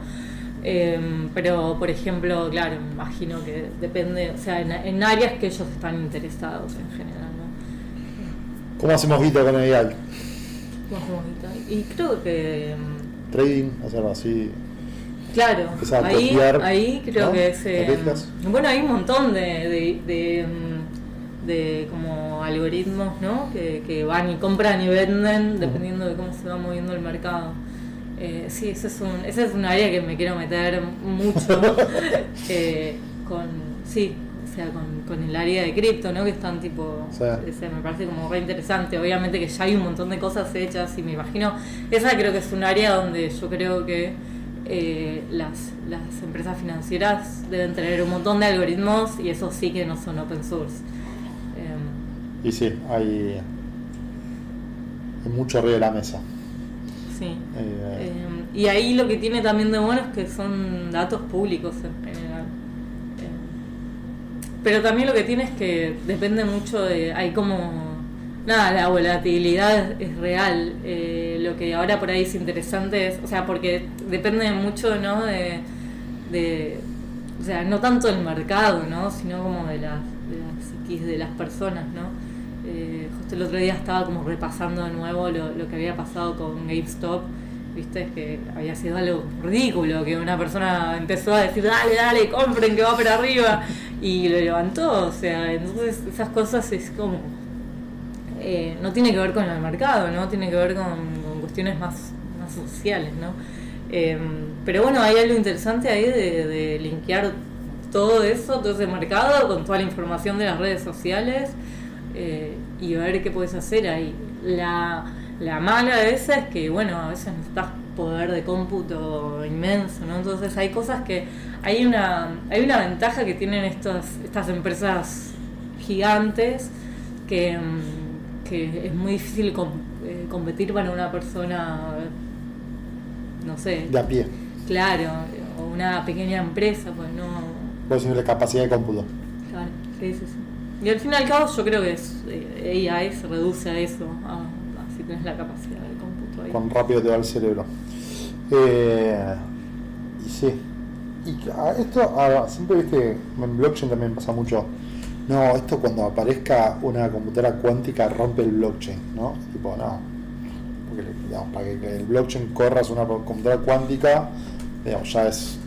Em, pero, por ejemplo, claro, me imagino que depende, o sea, en, en áreas que ellos están interesados en general, ¿no? ¿Cómo hacemos guita con el? ¿Cómo hacemos ahorita? Y creo que... Trading, hacerlo así. Claro, ahí, ahí creo ¿no? que es... eh, bueno, hay un montón de, de, de, mm, de como algoritmos, ¿no? Que, que van y compran y venden dependiendo de cómo se va moviendo el mercado. Eh, sí, ese es, un, ese es un área que me quiero meter mucho <laughs> eh, con, sí, o sea, con, con el área de cripto, ¿no? Que están tipo, Sí. ese me parece como re interesante. Obviamente que ya hay un montón de cosas hechas y me imagino, esa creo que es un área donde yo creo que eh, las, las empresas financieras deben tener un montón de algoritmos y eso sí que no son open source. Em, Y sí, hay, hay mucho arriba de la mesa. sí. Eh, Em, y ahí lo que tiene también de bueno es que son datos públicos en general. Pero también lo que tiene es que depende mucho de. Hay como. Nada, la volatilidad es real. Eh, lo que ahora por ahí es interesante es. O sea, porque depende mucho, ¿no? De. de o sea, no tanto del mercado, ¿no? Sino como de las, de las psiquis de las personas, ¿no? Eh, justo el otro día estaba como repasando de nuevo lo, lo que había pasado con GameStop, viste, que había sido algo ridículo, que una persona empezó a decir, dale, dale, compren que va para arriba, y lo levantó, o sea, entonces esas cosas es como, eh, no tiene que ver con el mercado, ¿no? Tiene que ver con, cuestiones más, más sociales, ¿no? Eh, pero bueno, hay algo interesante ahí de, de linkear todo eso, todo ese mercado, con toda la información de las redes sociales eh, y ver qué puedes hacer ahí. La, la mala de esa es que, bueno, a veces necesitas poder de cómputo inmenso, ¿no? Entonces hay cosas que hay una hay una ventaja que tienen estas estas empresas gigantes que, mm, que es muy difícil com- eh, competir para una persona no sé, de a pie. claro, o una pequeña empresa, pues no decís la capacidad de cómputo. Claro, sí, sí, sí. Y al fin y al cabo yo creo que es, eh, AI se reduce a eso, a, tienes la capacidad de cómputo ahí. cuán rápido te va el cerebro. Eh, y sí. Y ah, esto, ah, siempre viste, en blockchain también pasa mucho. No, esto cuando aparezca una computadora cuántica rompe el blockchain, ¿no? Tipo, no. Porque digamos, para que, el blockchain corra una computadora cuántica, digamos, ya es.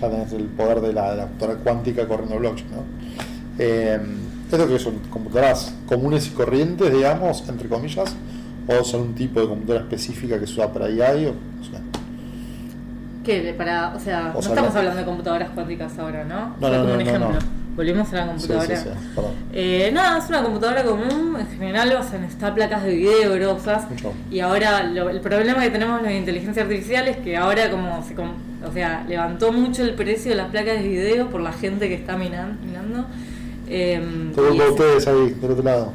Ya tenés el poder de la, computadora cuántica corriendo blockchain, ¿no? Eh, ¿Esto que son computadoras comunes y corrientes, digamos, entre comillas? ¿O son un tipo de computadora específica que se usa para AI? O, o sea, Que para, o sea, O no sea, estamos hablando de computadoras cuánticas ahora, ¿no? No, Fue no, como no, un no, ejemplo. no. Volvimos a la computadora. sí. Eh, nada, es una computadora común, en general basan está placas de video grosas. Mucho. Y ahora lo- el problema que tenemos la inteligencia artificial es que ahora como se o sea, levantó mucho el precio de las placas de video por la gente que está minan- minando. Em, Todo ustedes ahí, del otro lado.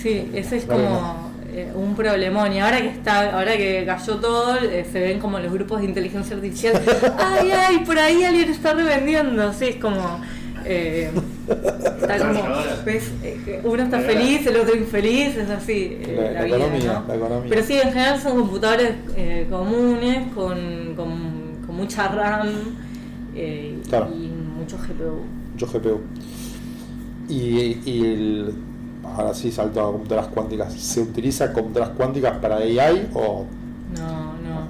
Sí, ese es como eh, un problemón. Y ahora que está, ahora que cayó todo, eh, se ven como los grupos de inteligencia artificial. <laughs> ay, ay, por ahí alguien está revendiendo. Sí, es como. eh, está como ves, eh, uno está feliz, el otro infeliz, es así eh, La- la, la vida, economía, ¿no? la economía. Pero sí, en general son computadores eh, comunes con, con, con mucha RAM eh, Claro. y mucho GPU. Yo GPU. Y, y el, ahora sí salto a computadoras cuánticas. ¿Se utiliza computadoras cuánticas para AI o No, no.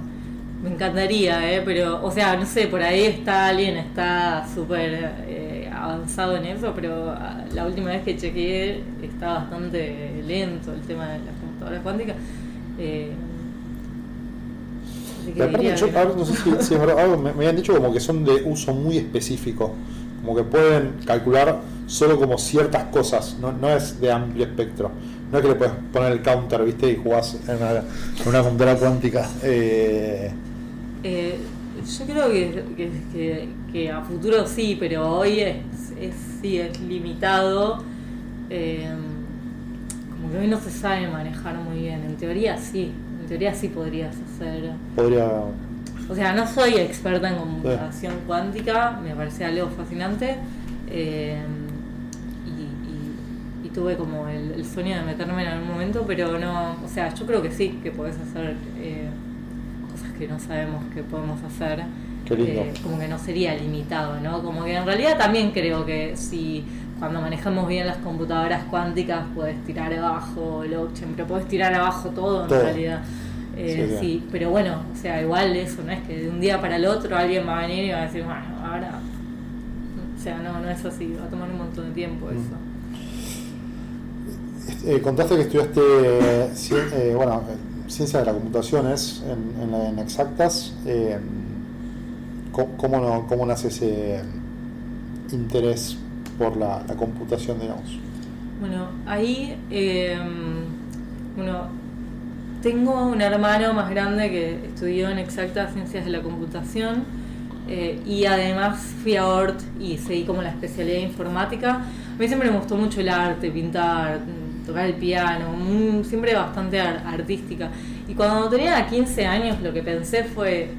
Me encantaría, ¿eh? Pero, o sea, no sé, por ahí está alguien, está súper eh, avanzado en eso, pero ah, la última vez que chequeé está bastante lento el tema de las computadoras cuánticas. Eh, así que diría yo, que a ver, no sé si, si es verdad, algo me, me habían dicho como que son de uso muy específico, como que pueden calcular solo como ciertas cosas, no, no es de amplio espectro. No es que le puedes poner el counter, ¿viste? Y jugás en una, en una computadora cuántica. Eh, Eh, yo creo que, que, que- que a futuro sí, pero hoy es, es sí es limitado. Eh, como que hoy no se sabe manejar muy bien. En teoría sí, en teoría sí podrías hacer. podría. O sea, no soy experta en computación cuántica, me parece algo fascinante. Eh, y, y, tuve como el, sueño de meterme en algún momento, pero no, o sea, yo creo que sí, que podés hacer eh, cosas que no sabemos que podemos hacer. Eh, como que no sería limitado, ¿no? Como que en realidad también creo que si cuando manejamos bien las computadoras cuánticas puedes tirar abajo el blockchain, pero puedes tirar abajo todo en realidad. Eh, sí, pero bueno, o sea, igual eso, no es que de un día para el otro alguien va a venir y va a decir, bueno, ahora. O sea, no, no es así, va a tomar un montón de tiempo mm. eso. Eh, contaste que estudiaste, eh, bueno, ciencia de la computación es en, en, exactas. Eh, ¿cómo, no, ¿Cómo nace ese interés por la, la computación, digamos? Bueno, ahí, bueno, tengo un hermano más grande que estudió en exactas ciencias de la computación eh, y además fui a ORT y seguí como la especialidad de informática. A mí siempre me gustó mucho el arte, pintar, tocar el piano, siempre bastante artística. Y cuando tenía 15 años lo que pensé fue,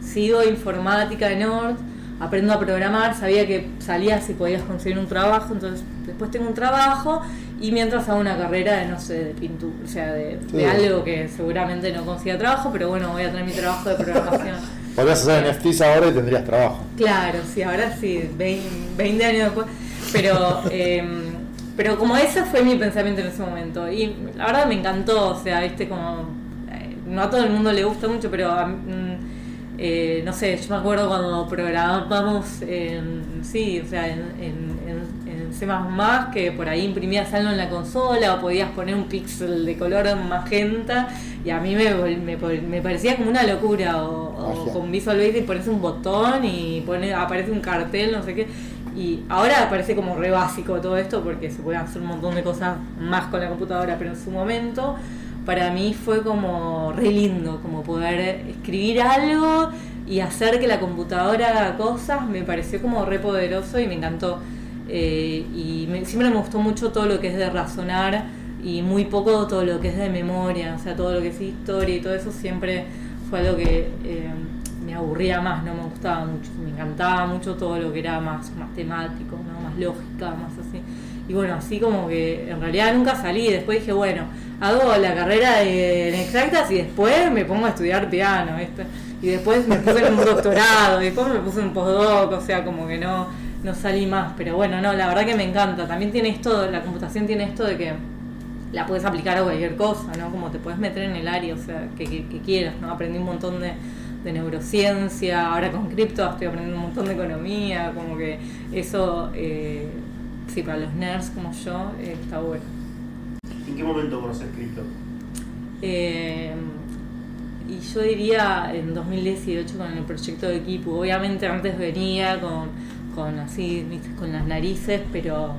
sigo informática en ORT, aprendo a programar, sabía que salía si podías conseguir un trabajo, entonces después tengo un trabajo y mientras hago una carrera de, no sé, de pintura, o sea, de, algo que seguramente no consiga trabajo, pero bueno, voy a tener mi trabajo de programación. <laughs> Podrías hacer NFTs ahora y tendrías trabajo. Claro, sí, ahora sí, 20, años después. Pero, <laughs> em, pero como ese fue mi pensamiento en ese momento. Y la verdad me encantó, o sea, viste, como. Eh, no a todo el mundo le gusta mucho, pero. Mm, eh, no sé, yo me acuerdo cuando programábamos en, sí, o sea, en, en, en, C++ que por ahí imprimías algo en la consola o podías poner un píxel de color magenta y a mí me, me, parecía como una locura o, con Visual Basic pones un botón y pone, aparece un cartel, no sé qué y ahora parece como re básico todo esto porque se puede hacer un montón de cosas más con la computadora, pero en su momento para mí fue como re lindo, como poder escribir algo y hacer que la computadora haga cosas, me pareció como re poderoso y me encantó. Eh, y siempre me gustó mucho todo lo que es de razonar y muy poco todo lo que es de memoria, o sea, todo lo que es historia y todo eso siempre fue algo que eh, me aburría más, no me gustaba mucho, me encantaba mucho todo lo que era más matemático, ¿no? más lógica, más así. Y bueno, así como que en realidad nunca salí. Después dije, bueno, hago la carrera de, en exactas y después me pongo a estudiar piano, Y después me puse en un doctorado, y después me puse en postdoc, o sea, como que no, no salí más. Pero bueno, no, la verdad que me encanta. También tiene esto, la computación tiene esto de que la puedes aplicar a cualquier cosa, ¿no? Como te puedes meter en el área, o sea, que, quieras, ¿no? Aprendí un montón de, de neurociencia, ahora con cripto estoy aprendiendo un montón de economía, como que eso... Eh, para los nerds como yo eh, está bueno. ¿En qué momento conoces cripto? Eh, y yo diría en 2018 con el proyecto de equipo. Obviamente antes venía con, con así, con las narices, pero,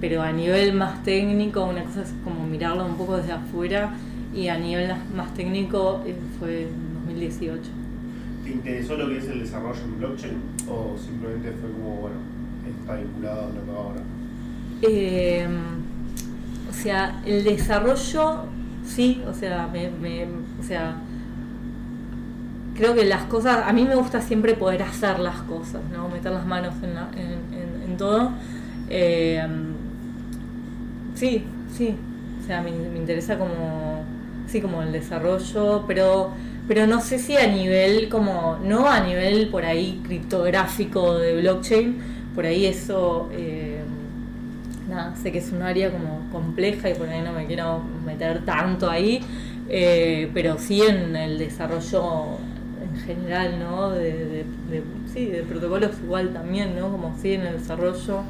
pero a nivel más técnico, una cosa es como mirarlo un poco desde afuera y a nivel más técnico eh, fue en 2018. ¿Te interesó lo que es el desarrollo en blockchain o simplemente fue como, bueno, está vinculado a lo que ahora? Eh, o sea, el desarrollo, sí, o sea, me, o sea, creo que las cosas, a mí me gusta siempre poder hacer las cosas, ¿no? Meter las manos en, en, todo. Eh, sí, sí, o sea, me, me, interesa como, sí, como el desarrollo, pero, pero no sé si a nivel como, no a nivel por ahí criptográfico de blockchain, por ahí eso... Eh, nada, sé que es un área como compleja y por ahí no me quiero meter tanto ahí, eh, pero sí en el desarrollo en general, ¿no? De, sí, de protocolos igual también, ¿no? Como sí en el desarrollo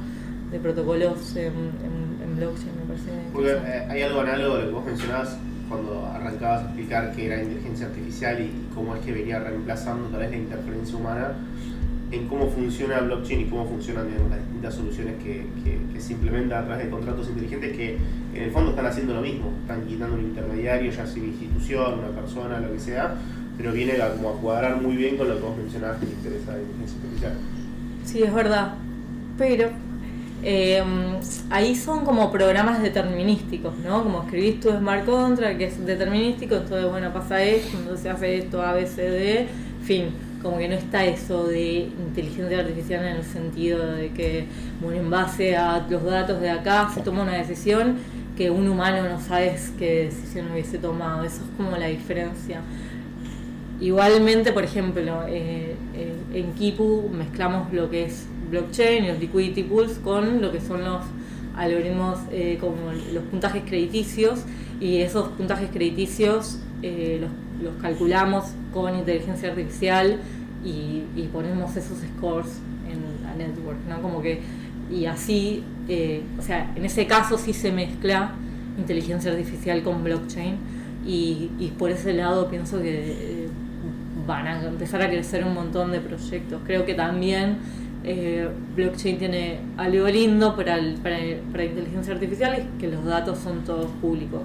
de protocolos en, en, blockchain, me parece. Porque eh, hay algo análogo a lo que vos mencionabas cuando arrancabas a explicar qué era inteligencia artificial y cómo es que venía reemplazando tal vez la interferencia humana en cómo funciona blockchain y cómo funcionan las distintas soluciones que, que, se implementan a través de contratos inteligentes que en el fondo están haciendo lo mismo, están quitando un intermediario, ya sea una institución, una persona, lo que sea, pero viene a, como a cuadrar muy bien con lo que vos mencionaste que interesa la inteligencia artificial. Sí, es verdad, pero eh, ahí son como programas determinísticos, ¿no? Como escribís tu smart contract, que es determinístico, entonces, bueno, pasa esto, entonces hace esto, A, B, C, D, fin como que no está eso de inteligencia artificial en el sentido de que, bueno, en base a los datos de acá se toma una decisión que un humano no sabe qué decisión hubiese tomado. Eso es como la diferencia. Igualmente, por ejemplo, eh, eh, en Kipu mezclamos lo que es blockchain y los liquidity pools con lo que son los algoritmos eh, como los puntajes crediticios y esos puntajes crediticios los, los, calculamos con inteligencia artificial y, ponemos esos scores en la network, ¿no? Como que, y así, o sea, en ese caso sí se mezcla inteligencia artificial con blockchain y, por ese lado pienso que van a empezar a crecer un montón de proyectos. Creo que también eh, blockchain tiene algo lindo para, para, inteligencia artificial y que los datos son todos públicos.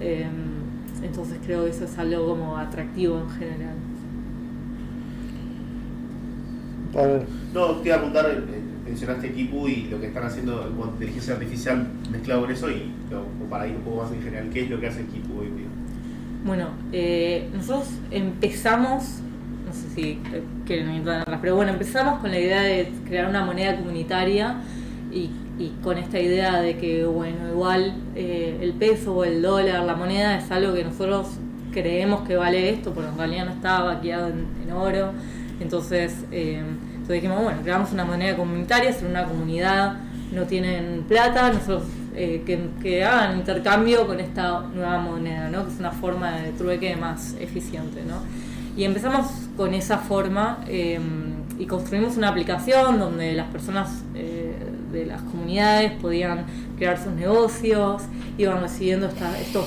Em, entonces creo que eso es algo como atractivo en general. No, te iba a preguntar, eh, mencionaste Kipu y lo que están haciendo con inteligencia artificial mezclado con eso y para ir un poco más en general, ¿qué es lo que hace Kipu hoy día? Bueno, eh, nosotros empezamos, no sé si quieren entrar pero bueno, empezamos con la idea de crear una moneda comunitaria y, con esta idea de que, bueno, igual eh, el peso o el dólar, la moneda es algo que nosotros creemos que vale esto, pero en realidad no está vaqueado en, oro. Entonces, eh, entonces dijimos, bueno, creamos una moneda comunitaria, ser una comunidad, no tienen plata, nosotros eh, que, hagan intercambio con esta nueva moneda, ¿no? que es una forma de trueque más eficiente. ¿no? Y empezamos con esa forma em, y construimos una aplicación donde las personas eh, de las comunidades podían crear sus negocios, iban recibiendo estos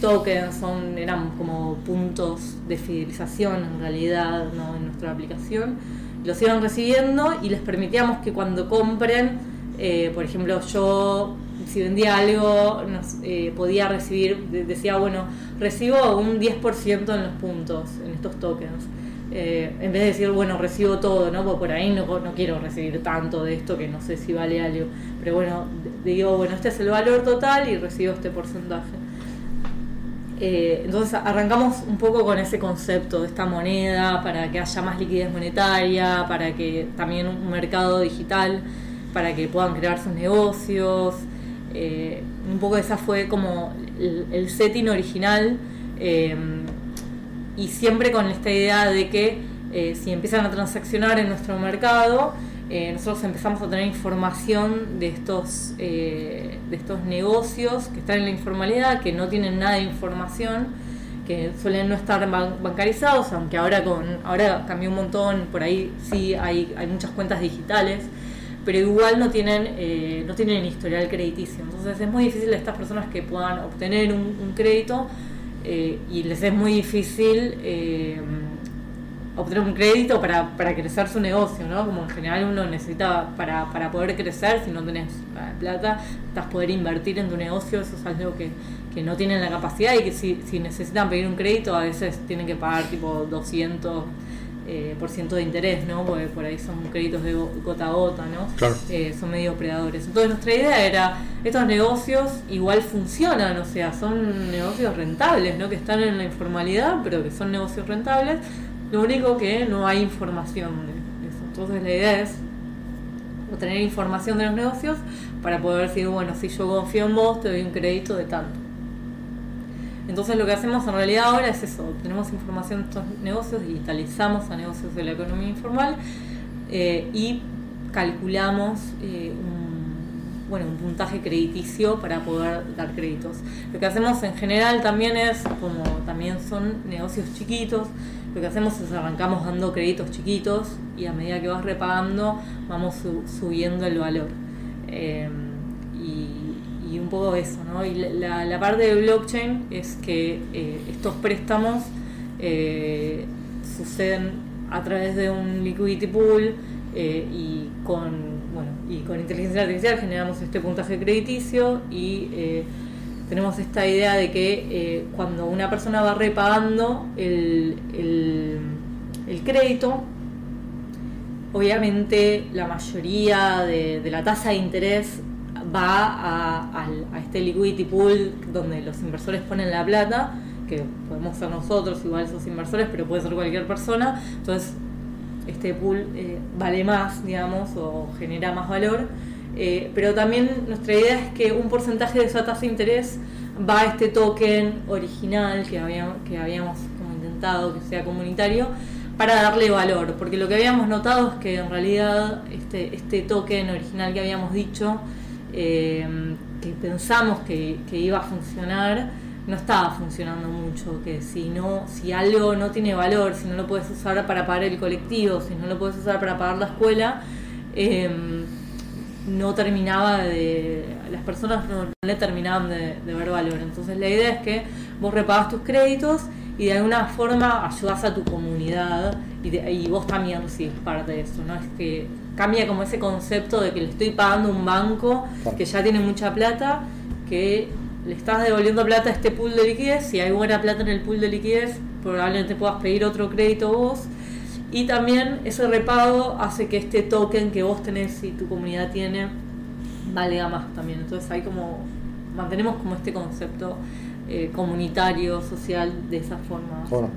tokens, son, eran como puntos de fidelización en realidad ¿no? en nuestra aplicación. Los iban recibiendo y les permitíamos que cuando compren, eh, por ejemplo, yo si vendía algo, eh, podía recibir, decía, bueno, recibo un 10% en los puntos, en estos tokens. Eh, en vez de decir, bueno, recibo todo, ¿no? Porque por ahí no, quiero recibir tanto de esto que no sé si vale algo. Pero bueno, digo, bueno, este es el valor total y recibo este porcentaje. Eh, entonces arrancamos un poco con ese concepto de esta moneda para que haya más liquidez monetaria, para que también un mercado digital, para que puedan crear sus negocios, eh, un poco esa fue como el, setting original eh, y siempre con esta idea de que eh, si empiezan a transaccionar en nuestro mercado, nosotros empezamos a tener información de estos, de estos negocios que están en la informalidad, que no tienen nada de información, que suelen no estar bancarizados, aunque ahora con ahora cambió un montón, por ahí sí hay, hay muchas cuentas digitales pero igual no tienen, eh, no tienen historial crediticio. Entonces es muy difícil a estas personas que puedan obtener un, crédito eh, y les es muy difícil eh, obtener un crédito para, para, crecer su negocio, ¿no? Como en general uno necesita para, para poder crecer, si no tenés plata, estás poder invertir en tu negocio, eso es algo que, que no tienen la capacidad y que si, si necesitan pedir un crédito a veces tienen que pagar tipo 200 eh, por ciento de interés, ¿no? Porque por ahí son créditos de gota a gota, ¿no? Eh, son medio predadores. Entonces nuestra idea era, estos negocios igual funcionan, o sea, son negocios rentables, ¿no? Que están en la informalidad, pero que son negocios rentables. Lo único que no hay información de eso. Entonces la idea es obtener información de los negocios para poder decir, bueno, si yo confío en vos, te doy un crédito de tanto. Entonces lo que hacemos en realidad ahora es eso, tenemos información de estos negocios, digitalizamos a negocios de la economía informal eh, y calculamos eh, un, bueno, un puntaje crediticio para poder dar créditos. Lo que hacemos en general también es, como también son negocios chiquitos, lo que hacemos es arrancamos dando créditos chiquitos y a medida que vas repagando vamos subiendo el valor. Eh, y un poco eso, ¿no? Y la, parte de blockchain es que eh, estos préstamos eh, suceden a través de un liquidity pool eh, y con bueno y con inteligencia artificial generamos este puntaje crediticio y tenemos esta idea de que cuando una persona va repagando el, el, crédito obviamente la mayoría de, de la tasa de interés va a, este liquidity pool donde los inversores ponen la plata, que podemos ser nosotros, igual esos inversores, pero puede ser cualquier persona. Entonces, este pool eh, vale más, digamos, o genera más valor. Eh, pero también nuestra idea es que un porcentaje de esa tasa de interés va a este token original que habíamos, intentado que sea comunitario para darle valor, porque lo que habíamos notado es que en realidad este, este token original que habíamos dicho, eh, que pensamos que, iba a funcionar, no estaba funcionando mucho, que si no, si algo no tiene valor, si no lo puedes usar para pagar el colectivo, si no lo puedes usar para pagar la escuela, em, no terminaba de. las personas no, le terminaban de, ver valor. Entonces la idea es que vos repagas tus créditos y de alguna forma ayudas a tu comunidad y, vos también recibes parte de eso, ¿no? Es que cambia como ese concepto de que le estoy pagando un banco que ya tiene mucha plata, que le estás devolviendo plata a este pool de liquidez, si hay buena plata en el pool de liquidez, probablemente puedas pedir otro crédito vos. Y también ese repago hace que este token que vos tenés y tu comunidad tiene valga más también. Entonces hay como, mantenemos como este concepto eh, comunitario, social, de esa forma. Bueno,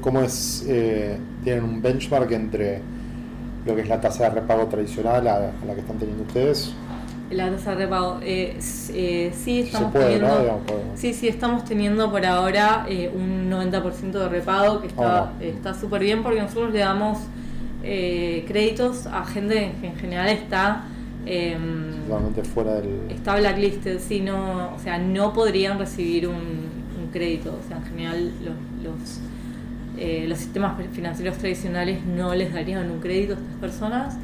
¿cómo, es, eh, tienen un benchmark entre lo que es la tasa de repago tradicional a la que están teniendo ustedes? La tasa de repago. Eh, eh, sí, estamos teniendo. Sí, sí, estamos teniendo por ahora eh, un 90% de repago que está está súper bien porque nosotros le damos eh, créditos a gente que en general está. Em, Totalmente fuera del. Está blacklisted, sí, no, o sea, no podrían recibir un, un crédito. O sea, en general los, los, los sistemas financieros tradicionales no les darían un crédito a estas personas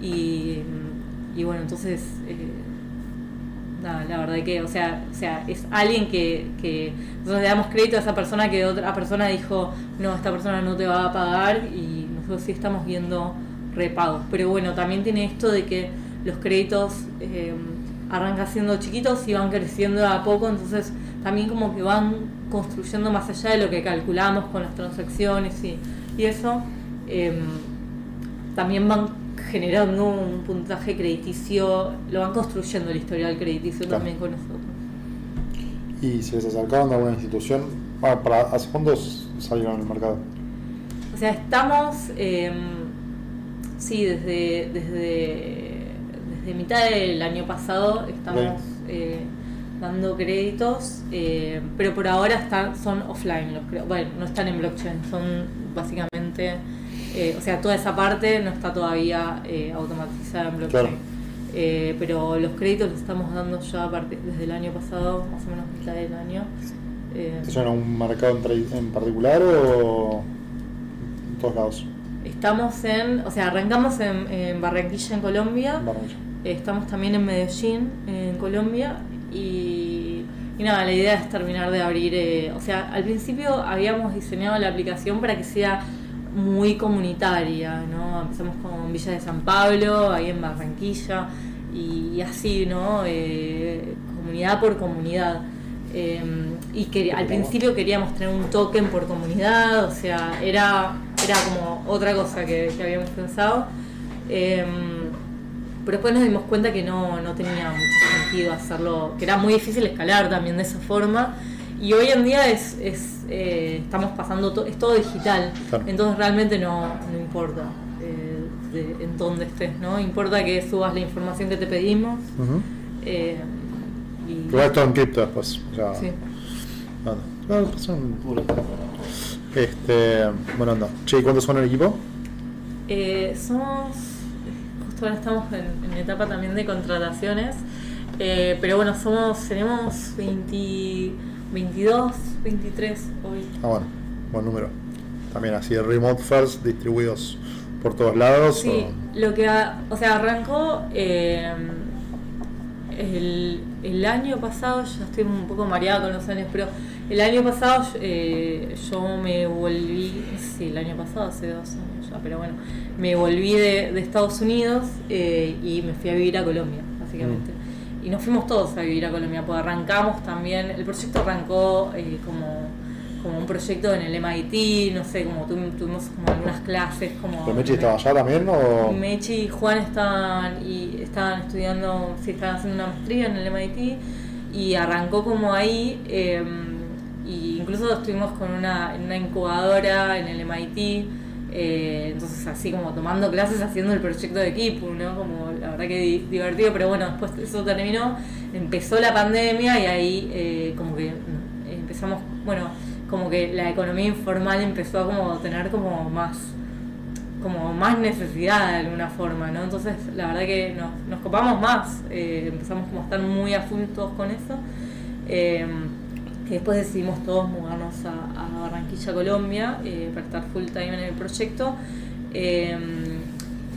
y bueno, entonces, eh, la verdad que, o sea, o sea es alguien que, que nosotros le damos crédito a esa persona que otra persona dijo, no, esta persona no te va a pagar y nosotros sí estamos viendo repagos. Pero bueno, también tiene esto de que los créditos eh, arrancan siendo chiquitos y van creciendo a poco, entonces también como que van construyendo más allá de lo que calculamos con las transacciones y, y eso. Eh, también van generando un puntaje crediticio, lo van construyendo el historial crediticio también con nosotros. ¿Y si les acercaron a alguna institución? para, ¿Hace cuándo salieron al mercado? O sea, estamos, eh, sí, desde, desde, desde mitad del año pasado estamos eh, dando créditos, eh, pero por ahora están, son offline, los bueno, no están en blockchain, son básicamente eh, o sea, toda esa parte no está todavía eh, automatizada en blockchain. Eh, pero los créditos los estamos dando ya desde el año pasado, más o menos mitad del año. ¿Es en un mercado en, particular o en todos lados? Estamos en, o sea, arrancamos en, Barranquilla, en Colombia. estamos también en Medellín, en Colombia. Y, nada, la idea es terminar de abrir, o sea, al principio habíamos diseñado la aplicación para que sea muy comunitaria, ¿no? Empezamos con Villa de San Pablo, ahí en Barranquilla, y, así, ¿no? Eh, comunidad por comunidad. Em, y que al principio queríamos tener un token por comunidad, o sea, era, era como otra cosa que, habíamos pensado. Em, pero después nos dimos cuenta que no, no tenía mucho sentido hacerlo, que era muy difícil escalar también de esa forma y hoy en día es, es eh, estamos pasando, todo es todo digital, entonces realmente no, no importa eh, en dónde estés, ¿no? Importa que subas la información que te pedimos. eh, y... Igual todo en cripto después. Sí. Son... Este, bueno, anda. Che, ¿y cuántos son el equipo? Eh, somos, justo ahora estamos en, en etapa también de contrataciones, eh, pero bueno, somos, tenemos 20 22, 23 hoy. Ah, bueno, buen número. También así, remote first, distribuidos por todos lados. Sí, lo que, o sea, arrancó eh, el, el, año pasado, ya estoy un poco mareada con los años, pero el año pasado eh, yo me volví, sí, el año pasado, hace dos años ya, pero bueno, me volví de, de Estados Unidos eh, y me fui a vivir a Colombia, básicamente. Mm y nos fuimos todos a vivir a Colombia, pues arrancamos también, el proyecto arrancó eh, como, como un proyecto en el MIT, no sé, como tuvimos como algunas clases. como Mechi estaba allá también? O? Mechi y Juan estaban, y estaban estudiando, sí, estaban haciendo una maestría en el MIT y arrancó como ahí, em, y incluso estuvimos con una, en una incubadora en el MIT, eh, entonces así como tomando clases haciendo el proyecto de equipo, ¿no? Como la verdad que divertido, pero bueno, después eso terminó, empezó la pandemia y ahí eh, como que empezamos, bueno, como que la economía informal empezó a como tener como más como más necesidad de alguna forma, ¿no? Entonces la verdad que nos, nos copamos más, eh, empezamos como a estar muy a full todos con eso después decidimos todos mudarnos a, Barranquilla, Colombia, eh, para estar full time en el proyecto. Em,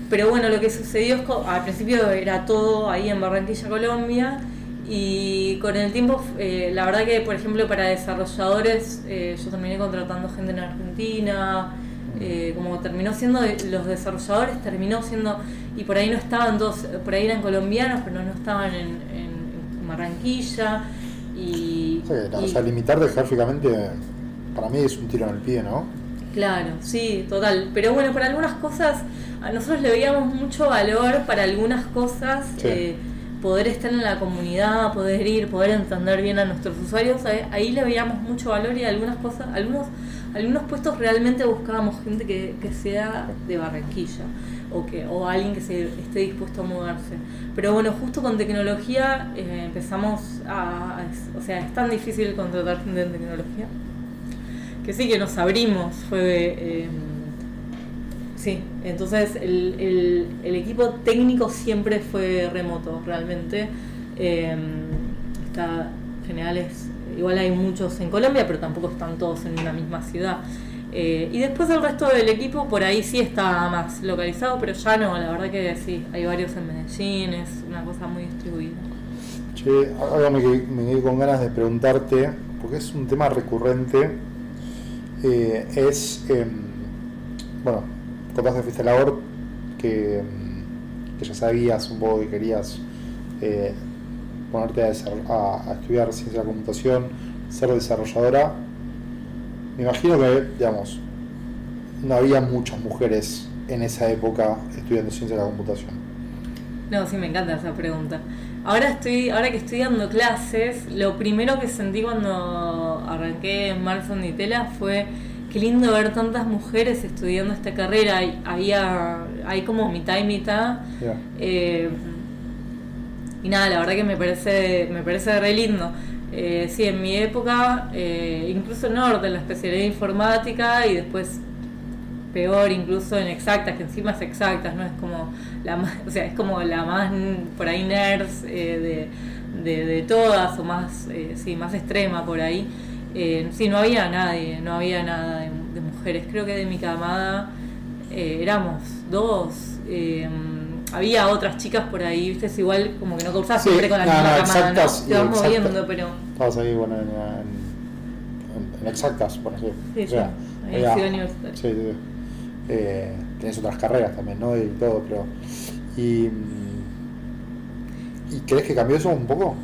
pero bueno, lo que sucedió es que al principio era todo ahí en Barranquilla, Colombia, y con el tiempo, eh, la verdad que, por ejemplo, para desarrolladores, eh, yo terminé contratando gente en Argentina, como terminó siendo, los desarrolladores terminó siendo, y por ahí no estaban todos, por ahí eran colombianos, pero no estaban en Barranquilla. Y, o sea, limitarte geográficamente para mí es un tiro en el pie, ¿no? Claro, sí, total. Pero bueno, para algunas cosas, a nosotros le veíamos mucho valor para algunas cosas. Eh, poder estar en la comunidad, poder ir, poder entender bien a nuestros usuarios, ahí le veíamos mucho valor y algunas cosas, algunos, algunos puestos realmente buscábamos gente que, sea de Barranquilla o, que, o alguien que se esté dispuesto a mudarse. Pero bueno, justo con tecnología eh, empezamos a, O sea, es tan difícil contratar gente en tecnología que sí que nos abrimos. Fue. Eh, sí, entonces el, el, equipo técnico siempre fue remoto, realmente. Eh, está, generales, igual hay muchos en Colombia, pero tampoco están todos en una misma ciudad. Eh, y después el resto del equipo por ahí sí está más localizado, pero ya no, la verdad que sí, hay varios en Medellín, es una cosa muy distribuida. Che, algo me, me quedé con ganas de preguntarte, porque es un tema recurrente, eh, es, eh, bueno, contaste fuiste a la que, em, que ya sabías un poco que querías eh, ponerte a, a, a estudiar ciencia de la computación, ser desarrolladora, me imagino que, digamos, no había muchas mujeres en esa época estudiando ciencia de la computación. No, sí, me encanta esa pregunta. Ahora estoy, ahora que estoy dando clases, lo primero que sentí cuando arranqué en marzo Nitela fue qué lindo ver tantas mujeres estudiando esta carrera. Había, hay como mitad y mitad. Eh, y nada, la verdad que me parece, me parece re lindo. Eh, sí, en mi época, eh, incluso en orden, la especialidad de informática y después peor incluso en exactas, que encima es exactas, ¿no? Es como la más, <laughs> o sea, es como la más por ahí nerds eh, de, de, todas, o más, eh, sí, más extrema por ahí. Eh, sí, no había nadie, no había nada de, de mujeres. Creo que de mi camada éramos dos había otras chicas por ahí, viste, es igual como que no causás siempre con la misma no, exactas, ¿no? Te vas moviendo, pero. Estabas ahí, bueno, en, en, exactas, por ejemplo. Sí, o sea, sí. Universitario. Sí, sí. Eh, tenés otras carreras también, ¿no? Y todo, pero. ¿Y, ¿y crees que cambió eso un poco?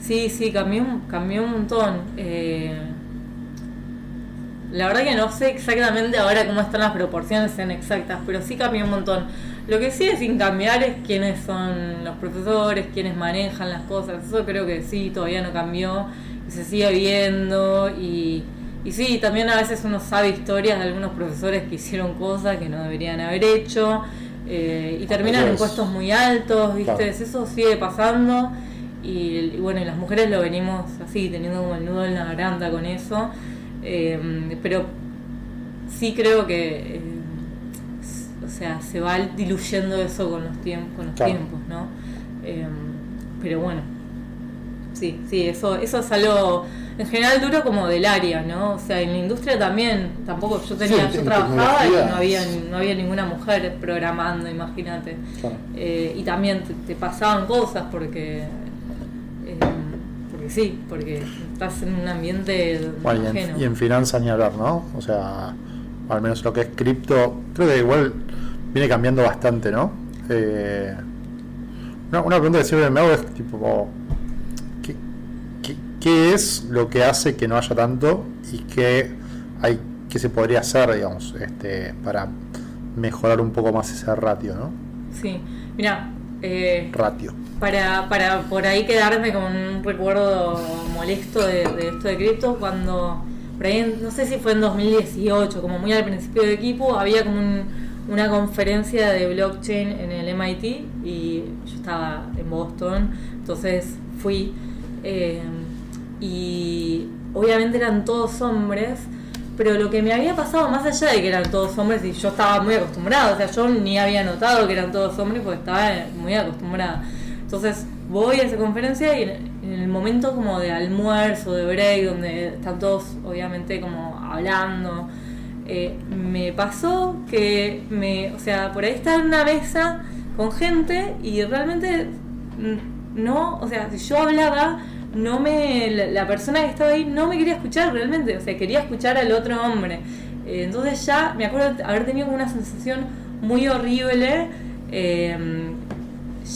Sí, sí, cambió, cambió un montón. Eh, la verdad que no sé exactamente ahora cómo están las proporciones en exactas, pero sí cambió un montón. Lo que sí es sin cambiar es quiénes son los profesores, quiénes manejan las cosas. Eso creo que sí, todavía no cambió y se sigue viendo. Y, y sí, también a veces uno sabe historias de algunos profesores que hicieron cosas que no deberían haber hecho eh, y terminan en puestos muy altos, ¿viste? Eso sigue pasando. Y, bueno, y las mujeres lo venimos así, teniendo como el nudo en la garganta con eso. Eh, pero sí creo que eh, o sea, se va diluyendo eso con los, tiempos con los tiempos, ¿no? Em, pero bueno, sí, sí, eso, eso es algo en general duro como del área, ¿no? O sea, en la industria también, tampoco yo tenía, yo trabajaba y no había, no había ninguna mujer programando, imagínate. Eh, y también te, pasaban cosas porque, em, porque sí, porque estás en un ambiente bueno, y, en, y en finanzas ni hablar, ¿no? O sea, al menos lo que es cripto, creo que igual viene cambiando bastante, ¿no? Eh, una, pregunta que siempre me hago es tipo, ¿qué, es lo que hace que no haya tanto y qué hay qué se podría hacer, digamos, este, para mejorar un poco más ese ratio, ¿no? Sí, mira, eh, ratio. para, para por ahí quedarme con un recuerdo molesto de, de esto de cripto, cuando, por ahí, no sé si fue en 2018, como muy al principio de equipo, había como un- una conferencia de blockchain en el MIT y yo estaba en Boston, entonces fui eh, y obviamente eran todos hombres. Pero lo que me había pasado, más allá de que eran todos hombres, y yo estaba muy acostumbrada, o sea, yo ni había notado que eran todos hombres porque estaba muy acostumbrada. Entonces voy a esa conferencia y en, el momento como de almuerzo, de break, donde están todos obviamente como hablando, eh, me pasó que me, o sea, por ahí estaba en una mesa con gente y realmente no, o sea, si yo hablaba, no me, la, persona que estaba ahí no me quería escuchar realmente, o sea, quería escuchar al otro hombre. Eh, entonces ya me acuerdo haber tenido una sensación muy horrible. eh,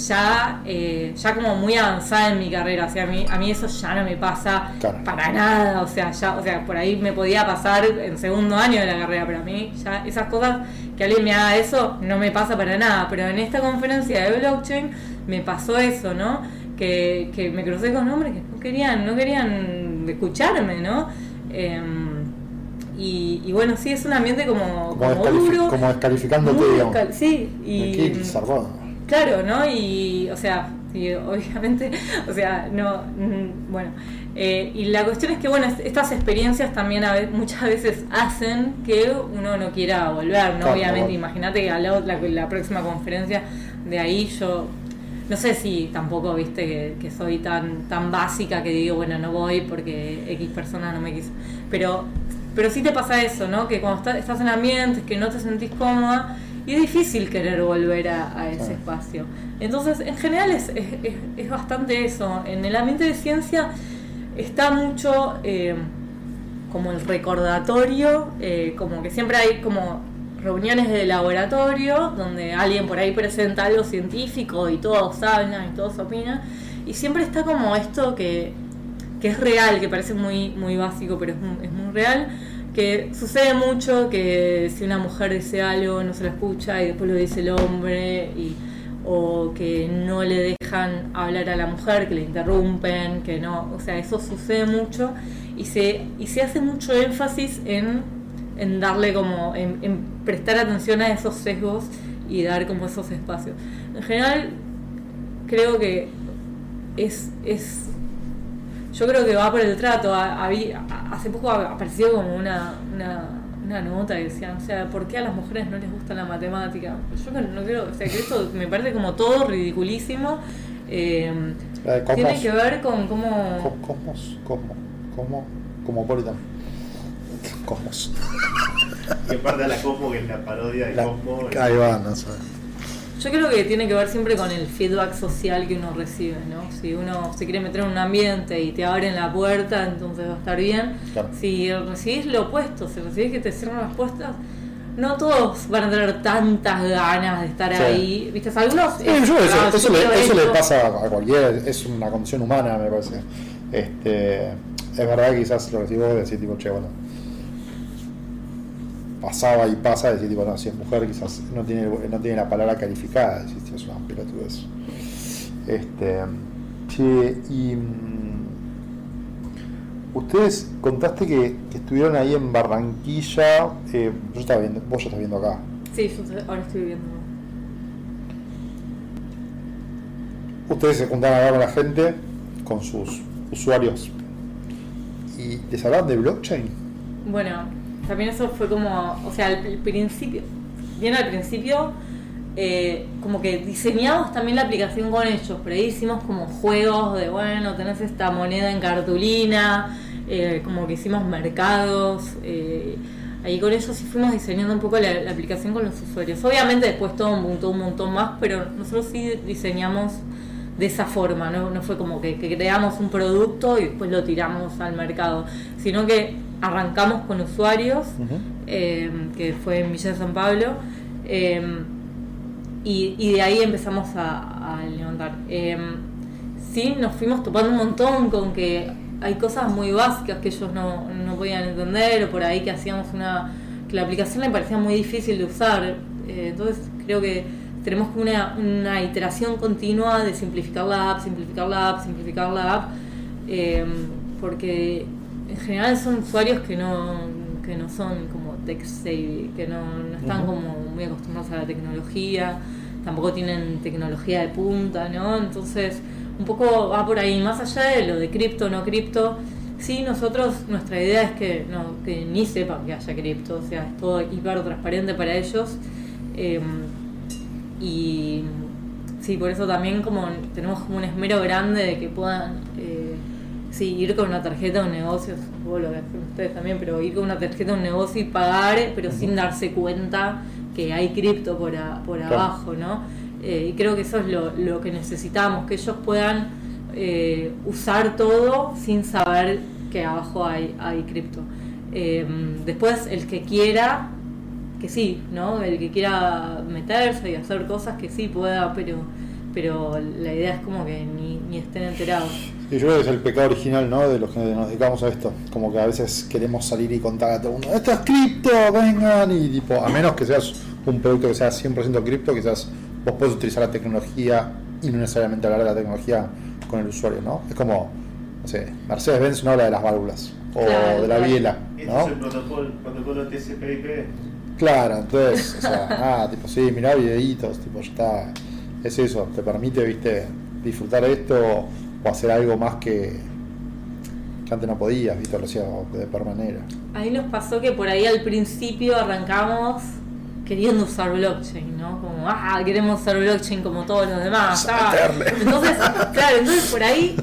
ya, eh, ya como muy avanzada en mi carrera, o sea, a mí, a mí eso ya no me pasa Claro. para nada, o sea, ya, o sea, por ahí me podía pasar en segundo año de la carrera, pero a mí ya esas cosas, que alguien me haga eso, no me pasa para nada, pero en esta conferencia de blockchain me pasó eso, ¿no? Que, que me crucé con hombres que no querían, no querían escucharme, ¿no? Em, y, y bueno, sí, es un ambiente como, Como, como descalifi- duro. como descalificándote, digamos. sí, y zarpado. Claro, ¿no? Y, o sea, y obviamente, <laughs> o sea, no, mm, bueno. eh, y la cuestión es que, bueno, es- estas experiencias también a ve- muchas veces hacen que uno no quiera volver, ¿no? Claro, obviamente, imagínate que a la, la, la próxima conferencia de ahí yo, no sé si tampoco, viste, que, que soy tan, tan básica que digo, bueno, no voy porque X persona no me quiso. Pero, pero sí te pasa eso, ¿no? Que cuando está- estás en ambientes que no te sentís cómoda, y es difícil querer volver a, a ese Claro. espacio. Entonces, en general es, es, es- es bastante eso. En el ambiente de ciencia está mucho eh, como el recordatorio, eh, como que siempre hay como reuniones de laboratorio donde alguien por ahí presenta algo científico y todos hablan y todos opinan. Y siempre está como esto que, que es real, que parece muy, muy básico, pero es muy, es muy real, que sucede mucho que si una mujer dice algo no se la escucha y después lo dice el hombre, y, o que no le dejan hablar a la mujer, que le interrumpen, que no, o sea, eso sucede mucho y se, y se hace mucho énfasis en, en darle como, en, en prestar atención a esos sesgos y dar como esos espacios. En general, creo que es, es yo creo que va por el trato. A- hace poco apareció como una, una, una nota que decían, o sea, ¿por qué a las mujeres no les gusta la matemática? Yo que no creo, o sea, que esto me parece como todo ridiculísimo. Eh, La de Cosmos. tiene que ver con cómo... Co- Cosmos, Cosmo, Cosmo, Cosmopolitan. Cosmos. Que parte de la Cosmo, que es la parodia de La- Cosmo. ahí va, no sé. Yo creo que tiene que ver siempre con el feedback social que uno recibe, ¿no? Si uno se quiere meter en un ambiente y te abren la puerta, entonces va a estar bien. Claro. Si recibís lo opuesto, si recibís que te cierran las puertas, no todos van a tener tantas ganas de estar Sí. ahí. ¿Viste? Algunos. Sí, yo eso, "Ah, eso yo le, eso le esto". pasa a cualquiera, es una condición humana, me parece. Este, es verdad que quizás lo decís vos, decir tipo, che, bueno, pasaba y pasa, decir tipo, no, si es mujer quizás no tiene, no tiene la palabra calificada, decir, "Sí, es una pelotudez. Este, che, y mm, ustedes contaste que, que estuvieron ahí en Barranquilla, eh, yo estaba viendo, vos ya estás viendo acá. Sí, yo ahora estoy viviendo. Ustedes se juntaban a hablar con la gente, con sus usuarios, y les hablaban de blockchain. Bueno, también eso fue como, o sea, al principio, bien al principio, eh, como que diseñamos también la aplicación con ellos, pero ahí hicimos como juegos de, bueno, tenés esta moneda en cartulina, eh, como que hicimos mercados, eh, ahí con ellos sí fuimos diseñando un poco la, aplicación con los usuarios. Obviamente después todo un montón, un montón más, pero nosotros sí diseñamos de esa forma, no, no fue como que creamos un producto y después lo tiramos al mercado, sino que arrancamos con usuarios, eh, que fue en Villa de San Pablo, eh, y, y de ahí empezamos a, a levantar. Eh, sí, nos fuimos topando un montón con que hay cosas muy básicas que ellos no, no podían entender, o por ahí que hacíamos una. que la aplicación le parecía muy difícil de usar. Eh, entonces creo que tenemos una, una iteración continua de simplificar la app, simplificar la app, simplificar la app, porque en general son usuarios que no, que no son como tech savvy, que no, no están como muy acostumbrados a la tecnología, tampoco tienen tecnología de punta, ¿no? Entonces, un poco va por ahí, más allá de lo de cripto, no cripto, sí, nosotros, nuestra idea es que, no, que ni sepan que haya cripto, o sea, es todo hiper transparente para ellos. Eh, y sí, por eso también como tenemos como un esmero grande de que puedan eh, sí, ir con una tarjeta de un negocio, supongo lo que hacen ustedes también, pero ir con una tarjeta de un negocio y pagar, pero sin darse cuenta que hay cripto por, a- por Claro. abajo, ¿no? Eh, y creo que eso es lo, lo que necesitamos, que ellos puedan eh, usar todo sin saber que abajo hay, hay cripto. Eh, después, el que quiera, que sí, ¿no? El que quiera meterse y hacer cosas que sí pueda, pero pero la idea es como que ni, ni estén enterados. Y yo creo que es el pecado original, ¿no? De los que nos dedicamos a esto. Como que a veces queremos salir y contar a todo el mundo, esto es cripto, vengan. Y tipo, a menos que seas un producto que sea 100% cripto, quizás vos podés utilizar la tecnología y no necesariamente hablar de la tecnología con el usuario, ¿no? Es como, no sé, Mercedes-Benz no habla de las válvulas o Claro, de la biela, Este ¿no? es el protocolo, protocolo TCP/IP. Claro, entonces, o sea, <laughs> ah, tipo, sí, mirá videitos, tipo, ya está. Es eso, te permite, viste, disfrutar esto o hacer algo más que, que antes no podías, viste, lo hacía de per manera. Ahí nos pasó que por ahí al principio arrancamos queriendo usar blockchain, ¿no? Como, ah, queremos usar blockchain como todos los demás. Ah. Entonces, claro, entonces por ahí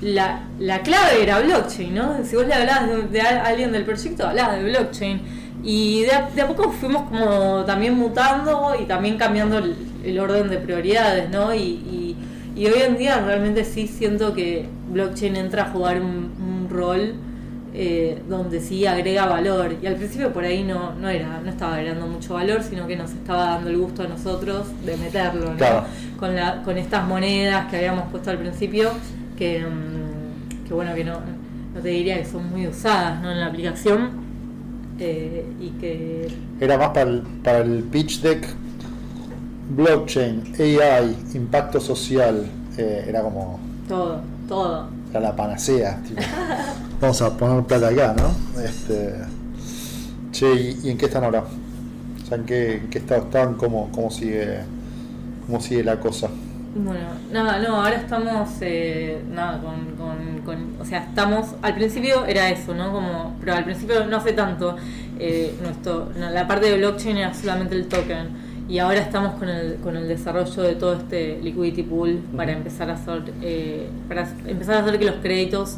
la, la clave era blockchain, ¿no? Si vos le hablabas de, de a- alguien del proyecto, hablabas de blockchain. Y de a, de a poco fuimos como también mutando y también cambiando el, el orden de prioridades, ¿no? Y, y, y hoy en día realmente sí siento que blockchain entra a jugar un, un rol eh, donde sí agrega valor. Y al principio por ahí no, no era, no estaba agregando mucho valor, sino que nos estaba dando el gusto a nosotros de meterlo, ¿no? Claro. Con, la, con estas monedas que habíamos puesto al principio, que, mm, que bueno, que no, no te diría que son muy usadas ¿no? en la aplicación. eh, y que Era más para el, para el pitch deck, blockchain, AI, impacto social, eh, era como, todo, todo. era la panacea, tipo, vamos a poner plata acá, ¿no? Este, che, ¿y, y en qué están ahora? O sea, ¿en qué, en qué estado están? ¿Cómo, cómo sigue, cómo sigue la cosa? Bueno, nada, no, ahora estamos, eh, nada, con, con, con- o sea, estamos, al principio era eso, ¿no? Como, pero al principio no hace tanto, eh, nuestro, la parte de blockchain era solamente el token, y ahora estamos con el, con el desarrollo de todo este liquidity pool para empezar a hacer, eh, para empezar a hacer que los créditos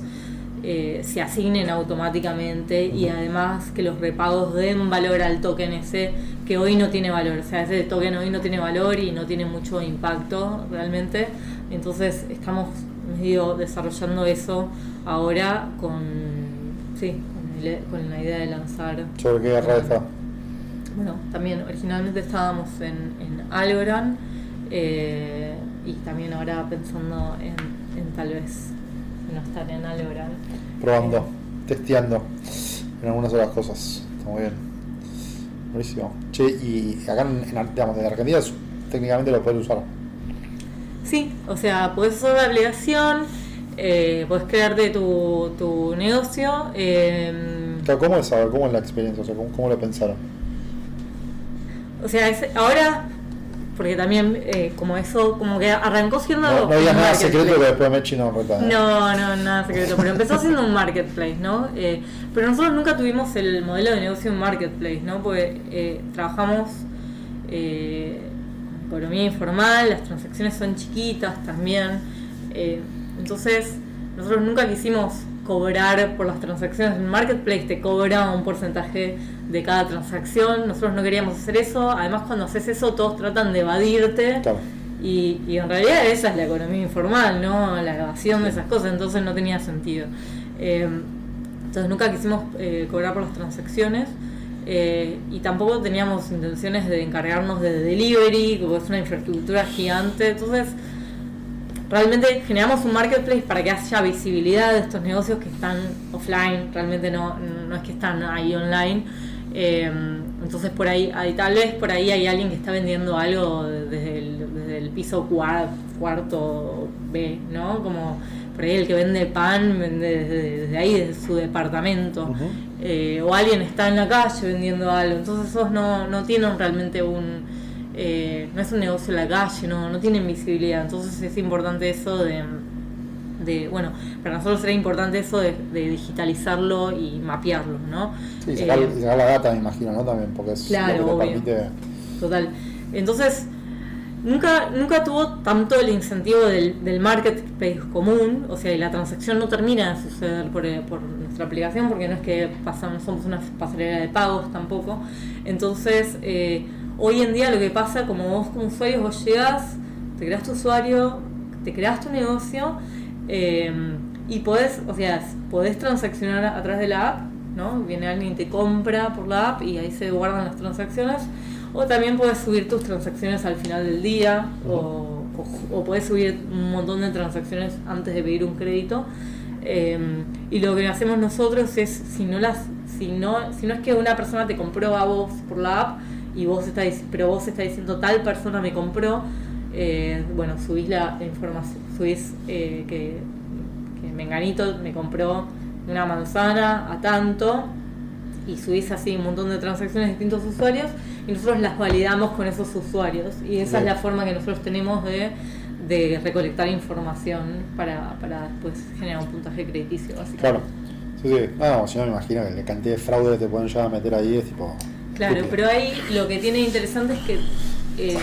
eh, se asignen automáticamente y además que los repagos den valor al token ese que hoy no tiene valor. O sea, ese token hoy no tiene valor y no tiene mucho impacto realmente. Entonces estamos medio desarrollando eso ahora con, sí, con, el- con la idea de lanzar. ¿Sobre qué red está? Bueno, también originalmente estábamos en, en Algorand eh, y también ahora pensando en, en tal vez no estar en Algorand. Probando, Eh, testeando en algunas otras cosas. Está muy bien. Buenísimo. Che, y acá en, digamos, en Argentina técnicamente lo puedes usar. Sí, o sea, puedes usar la aplicación, eh, puedes crearte tu, tu negocio. eh, Claro, ¿Cómo es ahora? ¿Cómo es la experiencia? O sea, ¿cómo, cómo lo pensaron? O sea, es- ahora, porque también eh, como eso, como que arrancó siendo... No, no había un nada secreto que después Mechi no. ¿eh? No, no, nada secreto, pero empezó siendo un marketplace, ¿no? Eh, pero nosotros nunca tuvimos el modelo de negocio en marketplace, ¿no? Porque eh, trabajamos eh, con economía informal, las transacciones son chiquitas también, eh, entonces nosotros nunca quisimos cobrar por las transacciones en marketplace, te cobra un porcentaje de cada transacción, nosotros no queríamos hacer eso, además cuando haces eso todos tratan de evadirte. Claro. Y, y en realidad esa es la economía informal, ¿no? La evasión de esas cosas, entonces no tenía sentido. Eh, entonces nunca quisimos eh, cobrar por las transacciones eh, y tampoco teníamos intenciones de encargarnos de delivery, porque es una infraestructura gigante. Entonces realmente generamos un marketplace para que haya visibilidad de estos negocios que están offline, realmente no, no es que están ahí online. Em, entonces por ahí, hay, tal vez por ahí hay alguien que está vendiendo algo desde el, desde el piso cuarto B, ¿no? Como por ahí el que vende pan vende desde, ahí, desde su departamento. Eh, o alguien está en la calle vendiendo algo. Entonces esos no, no tienen realmente un... Eh, no es un negocio en la calle, no, no tienen visibilidad. Entonces es importante eso de de, bueno, para nosotros era importante eso de, digitalizarlo y mapearlo, ¿no? Sí, sacar, eh, la data, me imagino, ¿no? También, porque es claro, permite... Total. Entonces, nunca, nunca tuvo tanto el incentivo del, del marketplace común, o sea, y la transacción no termina de suceder por, eh, por nuestra aplicación, porque no es que pasamos, somos una pasarela de pagos tampoco. Entonces, eh, hoy en día lo que pasa, como vos como usuario, vos llegas, te creas tu usuario, te creas tu negocio Em, y podés, o sea, podés transaccionar a través de la app, ¿no? Viene alguien y te compra por la app y ahí se guardan las transacciones. O también puedes subir tus transacciones al final del día o, o, puedes subir un montón de transacciones antes de pedir un crédito. Em, y lo que hacemos nosotros es, si no, las, si, no, si no es que una persona te compró a vos por la app, y vos estás, pero vos estás diciendo tal persona me compró, eh, bueno, subís la información, subís eh, que, que, Menganito me compró una manzana a tanto y subís así un montón de transacciones de distintos usuarios y nosotros las validamos con esos usuarios y esa es la forma que nosotros tenemos de, de recolectar información para, para después generar un puntaje crediticio básicamente. Claro. Sí, sí. No me imagino que la cantidad de fraude que te pueden llegar a meter ahí es tipo... Claro, pero ahí lo que tiene interesante es que eh,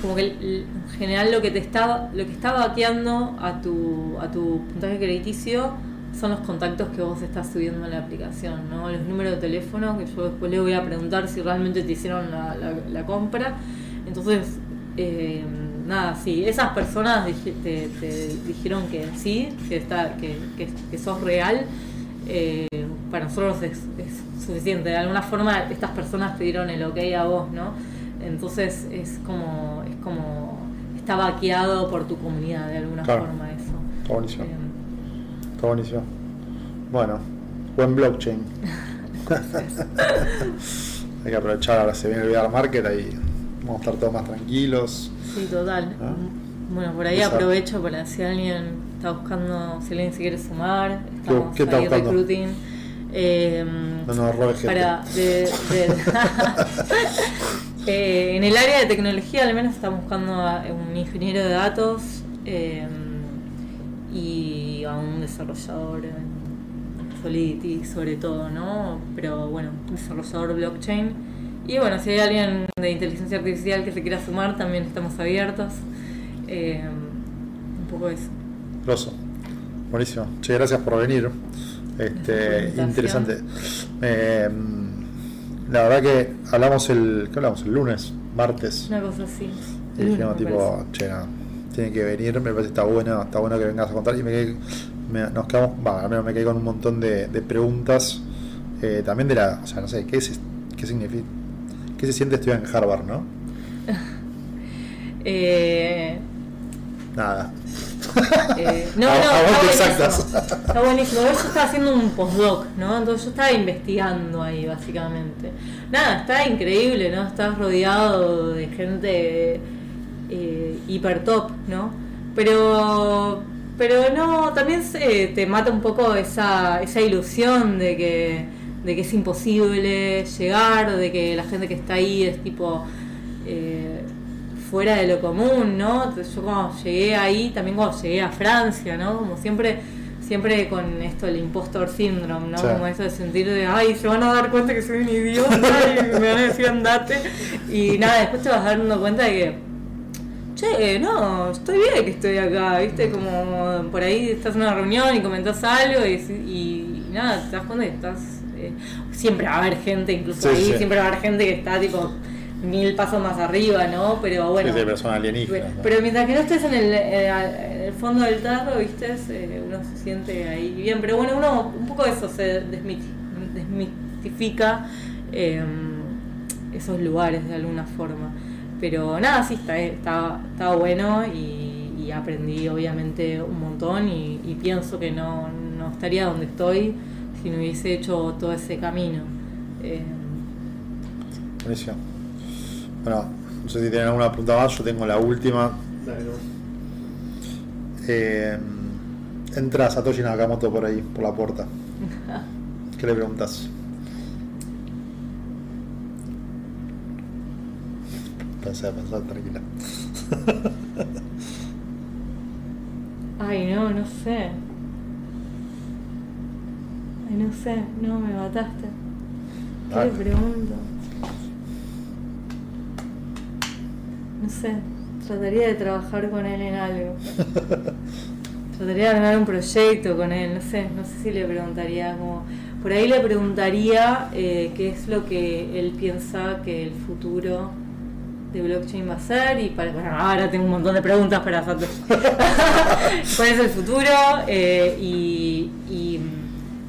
como que en general lo que te está, lo que está vaqueando a tu, a tu puntaje crediticio son los contactos que vos estás subiendo en la aplicación, ¿no? Los números de teléfono, que yo después le voy a preguntar si realmente te hicieron la, la, compra. Entonces, eh, nada, sí, esas personas te, dijeron que sí, que, está, que, que, sos real. Eh, para nosotros es, es, suficiente. De alguna forma, estas personas te dieron el ok a vos, ¿no? Entonces es como, es como, está vaqueado por tu comunidad de alguna forma eso. Está buenísimo. Eh, está buenísimo. Bueno, buen blockchain. <laughs> Hay que aprovechar, ahora se viene el VR Market, ahí vamos a estar todos más tranquilos. Sí, total. ¿Ah? Bueno, por ahí aprovecho para si alguien está buscando, si alguien se quiere sumar, estamos ¿Qué, qué ahí recruiting. Eh, no, no, para de, de <laughs> <laughs> Eh, en el área de tecnología al menos estamos buscando a un ingeniero de datos eh, y a un desarrollador en Solidity sobre todo, ¿no? Pero bueno, desarrollador blockchain. Y bueno, si hay alguien de inteligencia artificial que se quiera sumar, también estamos abiertos. Eh, un poco eso. Grosso. Buenísimo. Muchas gracias por venir. Este, interesante. La verdad que hablamos el. ¿Qué hablamos? El lunes, martes. Una cosa así. Y dijimos, tipo, che, no, tiene que venir, me parece que está bueno, está bueno que vengas a contar. Y me quedé, nos quedamos, va, al menos me quedé con un montón de, de preguntas. Eh, también de la. O sea, no sé, ¿qué, es, qué significa? ¿Qué se siente estudiar en Harvard, no? <laughs> eh. Nada. Eh, no, no, está buenísimo. está buenísimo. Yo estaba haciendo un postdoc, ¿no? Entonces yo estaba investigando ahí, básicamente. Nada, está increíble, ¿no? Estás rodeado de gente eh, hiper top, ¿no? Pero, pero no, también se, te mata un poco esa, esa ilusión de que, de que es imposible llegar, de que la gente que está ahí es tipo... Eh, fuera de lo común, ¿no? Yo cuando llegué ahí, también cuando llegué a Francia, ¿no? Como siempre, siempre con esto el impostor syndrome, ¿no? Como eso de sentir de, ay, se van a dar cuenta que soy un idiota y me van a decir andate. Y nada, después te vas dando cuenta de que, che, no, estoy bien que estoy acá, ¿viste? Como por ahí estás en una reunión y comentás algo y, nada, te das cuenta que estás... Eh, siempre va a haber gente, incluso ahí, siempre va a haber gente que está tipo mil pasos más arriba, ¿no? Pero bueno. Pero, mientras que no estés en el, eh, el fondo del tarro, ¿viste? uno se siente ahí bien. Pero bueno, uno un poco eso se desmitifica em, esos lugares de alguna forma. Pero nada, sí, está, está, está bueno y, aprendí obviamente un montón y, pienso que no, no, estaría donde estoy si no hubiese hecho todo ese camino. Em, Buenísimo. Bueno, no sé si tienen alguna pregunta más, yo tengo la última. Dale. Eh, entra Satoshi Nakamoto por ahí, por la puerta. <laughs> ¿Qué le preguntas? Pensá, pensá, tranquila. <laughs> Ay, no, no sé. Ay, no sé, no, me mataste. ¿Qué le pregunto? Sé, trataría de trabajar con él en algo. <laughs> Trataría de ganar un proyecto con él, no sé, no sé si le preguntaría como... Por ahí le preguntaría eh, qué es lo que él piensa que el futuro de blockchain va a ser y para, bueno, ahora tengo un montón de preguntas para Satoshi. <laughs> ¿Cuál es el futuro? Eh, y, y,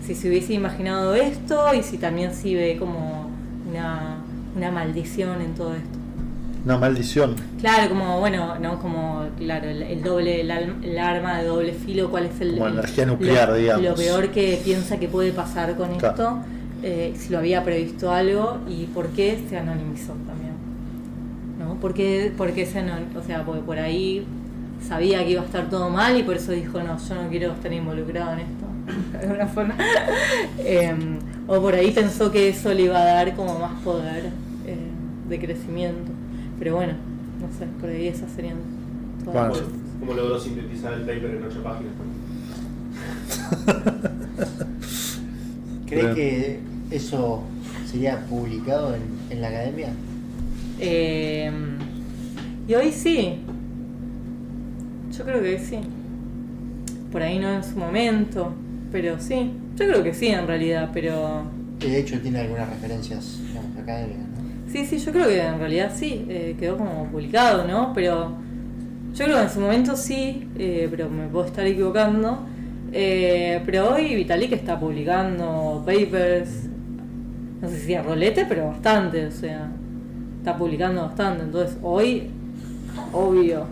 si se hubiese imaginado esto y si también si ve como una, una maldición en todo esto. Una maldición. Claro, como, bueno, no como, claro, el, el doble, el, el arma de doble filo, cuál es el... Como energía nuclear, lo, digamos. Lo peor que piensa que puede pasar con Claro. esto, eh, si lo había previsto algo y por qué se anonimizó también. ¿No? ¿Por qué, por qué se anon- O sea, porque por ahí sabía que iba a estar todo mal y por eso dijo, no, yo no quiero estar involucrado en esto. <laughs> De alguna forma. <laughs> Em, o por ahí pensó que eso le iba a dar como más poder eh, de crecimiento. Pero bueno, no sé, por ahí esas serían todas Bueno, las ¿Cómo, logró sintetizar el paper en ocho páginas? <laughs> ¿Crees que eso sería publicado en, en la academia? Eh, y hoy sí. Yo creo que sí. Por ahí no en su momento, pero sí. Yo creo que sí en realidad, pero... De hecho tiene algunas referencias digamos, académicas. Sí, sí, yo creo que en realidad sí, eh, quedó como publicado, ¿no? Pero yo creo que en su momento sí, eh, pero me puedo estar equivocando. Eh, pero hoy Vitalik está publicando papers, no sé si a rolete, pero bastante, o sea, está publicando bastante. Entonces hoy, obvio.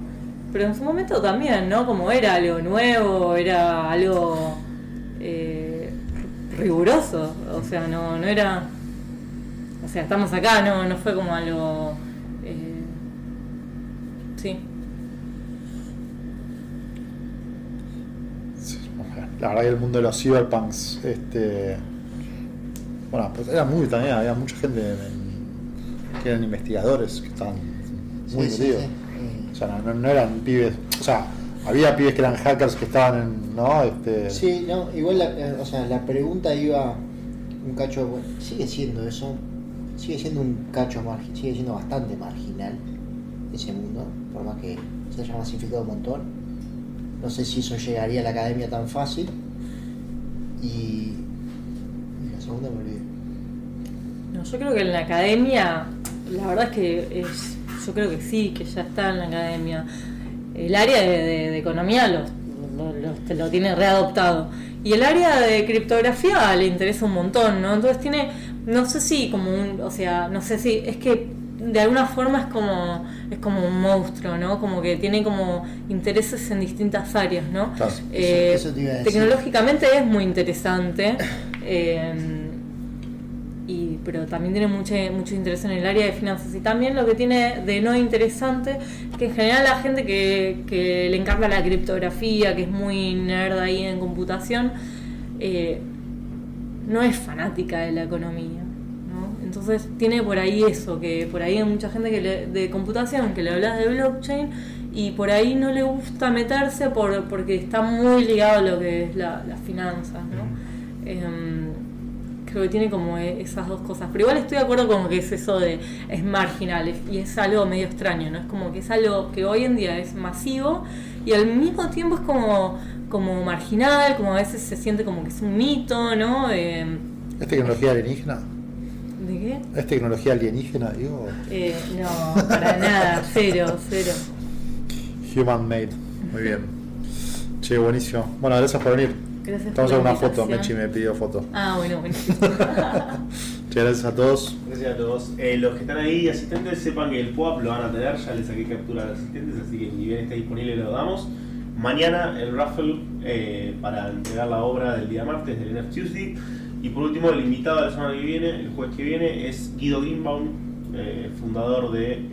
Pero en su momento también, ¿no? Como era algo nuevo, era algo riguroso, o sea, no, no era... O sea, estamos acá, no, no fue como algo... eh, sí. Sí, La verdad que el mundo de los cyberpunks, este. Bueno, pues era muy también, había mucha gente en- que eran investigadores que estaban muy Sí, sí, metidos. sí. O sea, no, no- no eran pibes. O sea, había pibes que eran hackers que estaban en. ¿No? Este, Sí, no, igual la, eh, o sea, la pregunta iba un cacho, bueno, sigue siendo eso, sigue siendo un cacho sigue siendo bastante marginal ese mundo, por más que se haya masificado un montón. No sé si eso llegaría a la academia tan fácil. Y, la segunda me olvidé. No, yo creo que en la academia, la verdad es que es, yo creo que sí, que ya está en la academia. El área de, economía lo, lo, lo- lo tiene readoptado. Y el área de criptografía le interesa un montón, ¿no? Entonces tiene, no sé si como un, o sea, no sé si, es que de alguna forma es como, es como un monstruo, ¿no? Como que tiene como intereses en distintas áreas, ¿no? Claro. Eh, Eso- eso te iba a decir. tecnológicamente es muy interesante. eh, y, pero también tiene mucho, mucho interés en el área de finanzas. Y también lo que tiene de no interesante, que en general la gente que, que le encanta la criptografía, que es muy nerd ahí en computación, eh, no es fanática de la economía. ¿no? Entonces tiene por ahí eso, que por ahí hay mucha gente que le- de computación que le hablas de blockchain y por ahí no le gusta meterse por, porque está muy ligado a lo que es la- las finanzas. ¿no? Em, creo que tiene como e- esas dos cosas. Pero igual estoy de acuerdo con que es eso de es marginal y es algo medio extraño, ¿no? Es como que es algo que hoy en día es masivo y al mismo tiempo es como, como marginal, como a veces se siente como que es un mito, ¿no? Em, ¿Es tecnología alienígena? ¿De qué? ¿Es tecnología alienígena, digo? Eh, no, para nada, cero, cero. Human made. Muy bien. Che, buenísimo. Bueno, gracias por venir. Gracias Estamos por en la una foto. Mechi me pidió foto. Ah, bueno, bueno. <laughs> Che, gracias a todos. Gracias a todos. Eh, los que están ahí asistentes sepan que el POAP lo van a tener, ya les saqué captura a los asistentes, así que ni bien esté disponible lo damos. Mañana el raffle eh, para entregar la obra del día martes del NF Tuesday. Y por último, el invitado de la semana que viene, el jueves que viene, es Guido Greenbaum, eh, fundador de